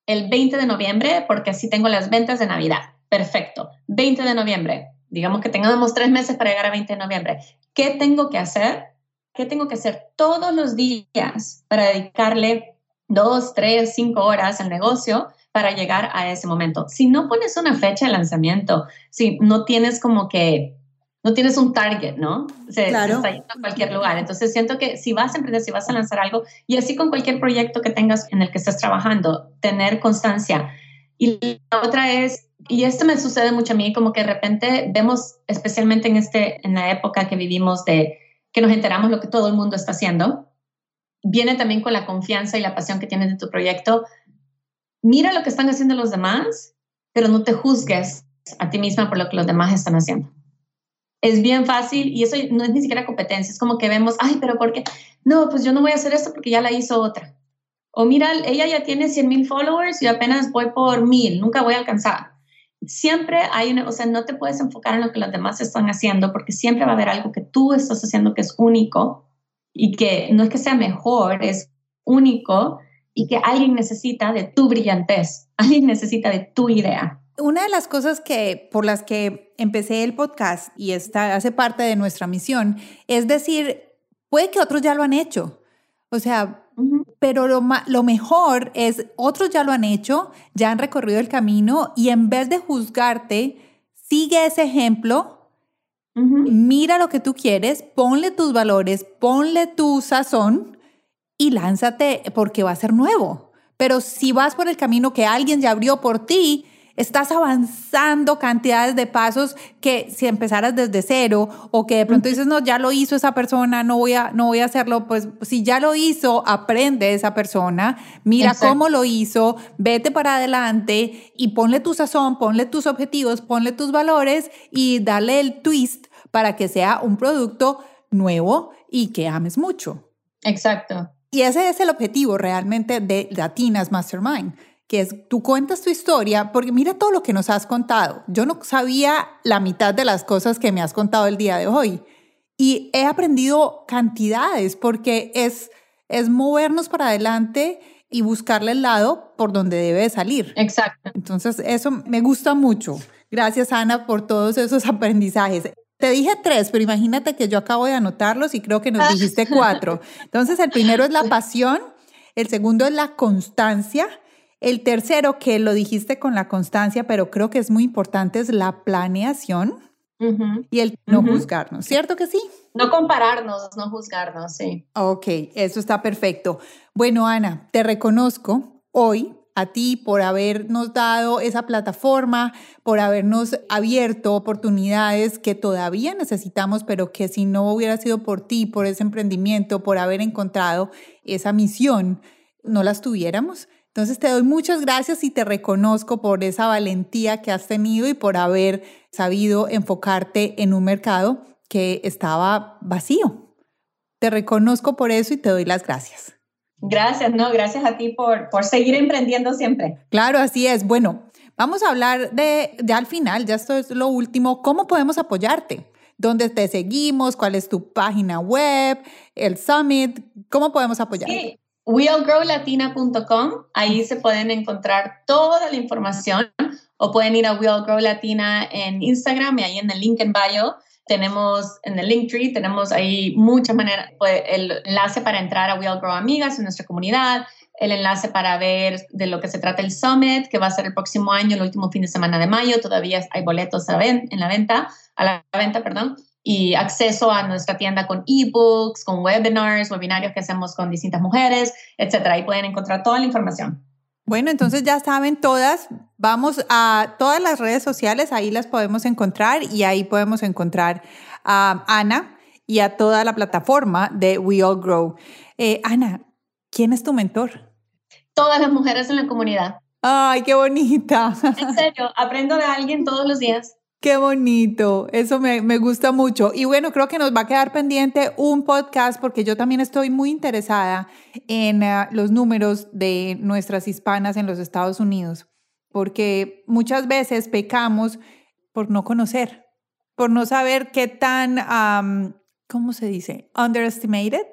el 20 de noviembre porque así tengo las ventas de Navidad. Perfecto. 20 de noviembre. Digamos que tengamos tres meses para llegar a 20 de noviembre. ¿Qué tengo que hacer? ¿Qué tengo que hacer todos los días para dedicarle dos, tres, cinco horas al negocio para llegar a ese momento? Si no pones una fecha de lanzamiento, si no tienes como que no tienes un target, ¿no? Se, claro. está yendo a cualquier lugar. Entonces siento que si vas a emprender, si vas a lanzar algo, y así con cualquier proyecto que tengas en el que estés trabajando, tener constancia. Y la otra es, y esto me sucede mucho a mí, como que de repente vemos, especialmente en, este, en la época que vivimos de que nos enteramos lo que todo el mundo está haciendo, viene también con la confianza y la pasión que tienes de tu proyecto. Mira lo que están haciendo los demás, pero no te juzgues a ti misma por lo que los demás están haciendo es bien fácil y eso no es ni siquiera competencia, es como que vemos, ay, pero ¿por qué? No, pues yo no voy a hacer esto porque ya la hizo otra. O mira, ella ya tiene 100 mil followers y apenas voy por mil, nunca voy a alcanzar. Siempre hay una, o sea, no te puedes enfocar en lo que los demás están haciendo porque siempre va a haber algo que tú estás haciendo que es único y que no es que sea mejor, es único y que alguien necesita de tu brillantez, alguien necesita de tu idea. Una de las cosas que por las que empecé el podcast y está hace parte de nuestra misión es decir, puede que otros ya lo han hecho. O sea, pero lo, lo mejor es otros ya lo han hecho, ya han recorrido el camino y en vez de juzgarte, sigue ese ejemplo, mira lo que tú quieres, ponle tus valores, ponle tu sazón y lánzate porque va a ser nuevo. Pero si vas por el camino que alguien ya abrió por ti, estás avanzando cantidades de pasos que si empezaras desde cero o que de pronto dices, no, ya lo hizo esa persona, no voy a, no voy a hacerlo, pues si ya lo hizo, aprende esa persona, mira cómo lo hizo, vete para adelante y ponle tu sazón, ponle tus objetivos, ponle tus valores y dale el twist para que sea un producto nuevo y que ames mucho. Exacto. Y ese es el objetivo realmente de Latinas Mastermind que es tú cuentas tu historia, porque mira todo lo que nos has contado. Yo no sabía la mitad de las cosas que me has contado el día de hoy y he aprendido cantidades porque es, es movernos para adelante y buscarle el lado por donde debe salir. Exacto. Entonces, eso me gusta mucho. Gracias, Ana, por todos esos aprendizajes. Te dije tres, pero imagínate que yo acabo de anotarlos y creo que nos dijiste cuatro. Entonces, el primero es la pasión, el segundo es la constancia, el tercero, que lo dijiste con la constancia, pero creo que es muy importante, es la planeación y el no juzgarnos, ¿cierto que sí? No compararnos, no juzgarnos, sí. Ok, eso está perfecto. Bueno, Ana, te reconozco hoy a ti por habernos dado esa plataforma, por habernos abierto oportunidades que todavía necesitamos, pero que si no hubiera sido por ti, por ese emprendimiento, por haber encontrado esa misión, no las tuviéramos. Entonces te doy muchas gracias y te reconozco por esa valentía que has tenido y por haber sabido enfocarte en un mercado que estaba vacío. Te reconozco por eso y te doy las gracias. Gracias, no, gracias a ti por, por seguir emprendiendo siempre. Claro, así es. Bueno, vamos a hablar de, ya al final, ya esto es lo último, ¿cómo podemos apoyarte? ¿Dónde te seguimos? ¿Cuál es tu página web? ¿El summit? ¿Cómo podemos apoyarte? weallgrowlatina.com. Ahí se pueden encontrar toda la información o pueden ir a weallgrowlatina en Instagram y ahí en el link en bio tenemos en el Linktree, tenemos ahí muchas maneras, pues, el enlace para entrar a We Amigas en nuestra comunidad, el enlace para ver de lo que se trata el Summit, que va a ser el próximo año, el último fin de semana de mayo, todavía hay boletos en la venta, a la venta, perdón y acceso a nuestra tienda con ebooks, con webinars, webinarios que hacemos con distintas mujeres, etcétera. Ahí pueden encontrar toda la información. Bueno, entonces ya saben todas, vamos a todas las redes sociales, ahí las podemos encontrar y ahí podemos encontrar a Ana y a toda la plataforma de We All Grow. Eh, Ana, ¿quién es tu mentor? Todas las mujeres en la comunidad. Ay, qué bonita. En serio, aprendo de alguien todos los días. Qué bonito, eso me, gusta mucho. Y bueno, creo que nos va a quedar pendiente un podcast porque yo también estoy muy interesada en ah, los números de nuestras hispanas en los Estados Unidos, porque muchas veces pecamos por no conocer, por no saber qué tan, ¿cómo se dice? Underestimated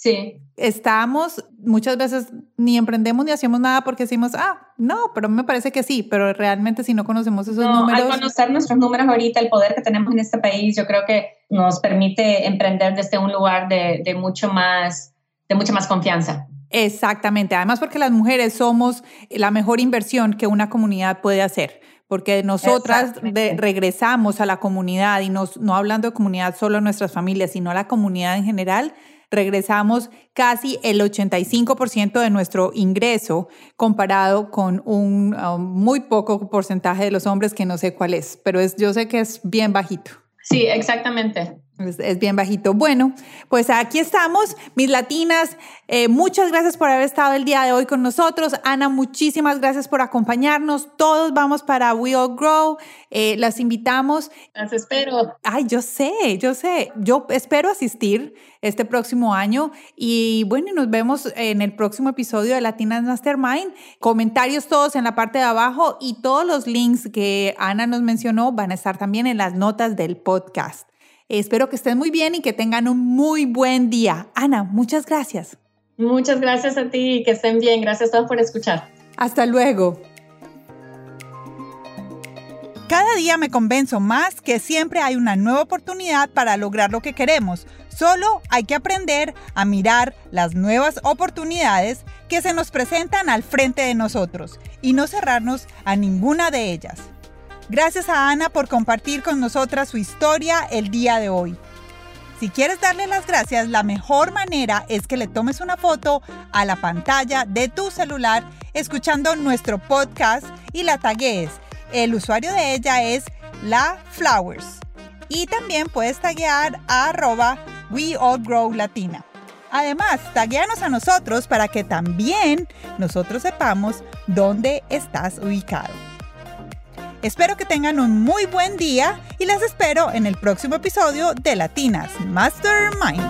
Sí. Estamos, muchas veces ni emprendemos ni hacemos nada porque decimos, ah, no, pero me parece que sí, pero realmente si no conocemos esos números. Al conocer nuestros números ahorita, el poder que tenemos en este país, yo creo que nos permite emprender desde un lugar de, de mucho más, de mucha más confianza. Exactamente, además porque las mujeres somos la mejor inversión que una comunidad puede hacer porque nosotras regresamos a la comunidad y nos, no hablando de comunidad solo a nuestras familias, sino a la comunidad en general, regresamos casi el 85% de nuestro ingreso comparado con un um, muy poco porcentaje de los hombres que no sé cuál es, pero es, yo sé que es bien bajito. Sí, exactamente. Es, bien bajito. Bueno, pues aquí estamos, mis latinas. Eh, muchas gracias por haber estado el día de hoy con nosotros. Ana, muchísimas gracias por acompañarnos. Todos vamos para We All Grow. Eh, las invitamos. Las espero. Ay, yo sé, yo sé. Yo espero asistir este próximo año. Y bueno, nos vemos en el próximo episodio de Latinas Mastermind. Comentarios todos en la parte de abajo y todos los links que Ana nos mencionó van a estar también en las notas del podcast. Espero que estén muy bien y que tengan un muy buen día. Ana, muchas gracias. Muchas gracias a ti y que estén bien. Gracias a todos por escuchar. Hasta luego. Cada día me convenzo más que siempre hay una nueva oportunidad para lograr lo que queremos. Solo hay que aprender a mirar las nuevas oportunidades que se nos presentan al frente de nosotros y no cerrarnos a ninguna de ellas. Gracias a Ana por compartir con nosotras su historia el día de hoy. Si quieres darle las gracias, la mejor manera es que le tomes una foto a la pantalla de tu celular escuchando nuestro podcast y la taguees. El usuario de ella es La Flowers. Y también puedes taguear a arroba We All Grow Latina. Además, tagueanos a nosotros para que también nosotros sepamos dónde estás ubicado. Espero que tengan un muy buen día y las espero en el próximo episodio de Latinas Mastermind.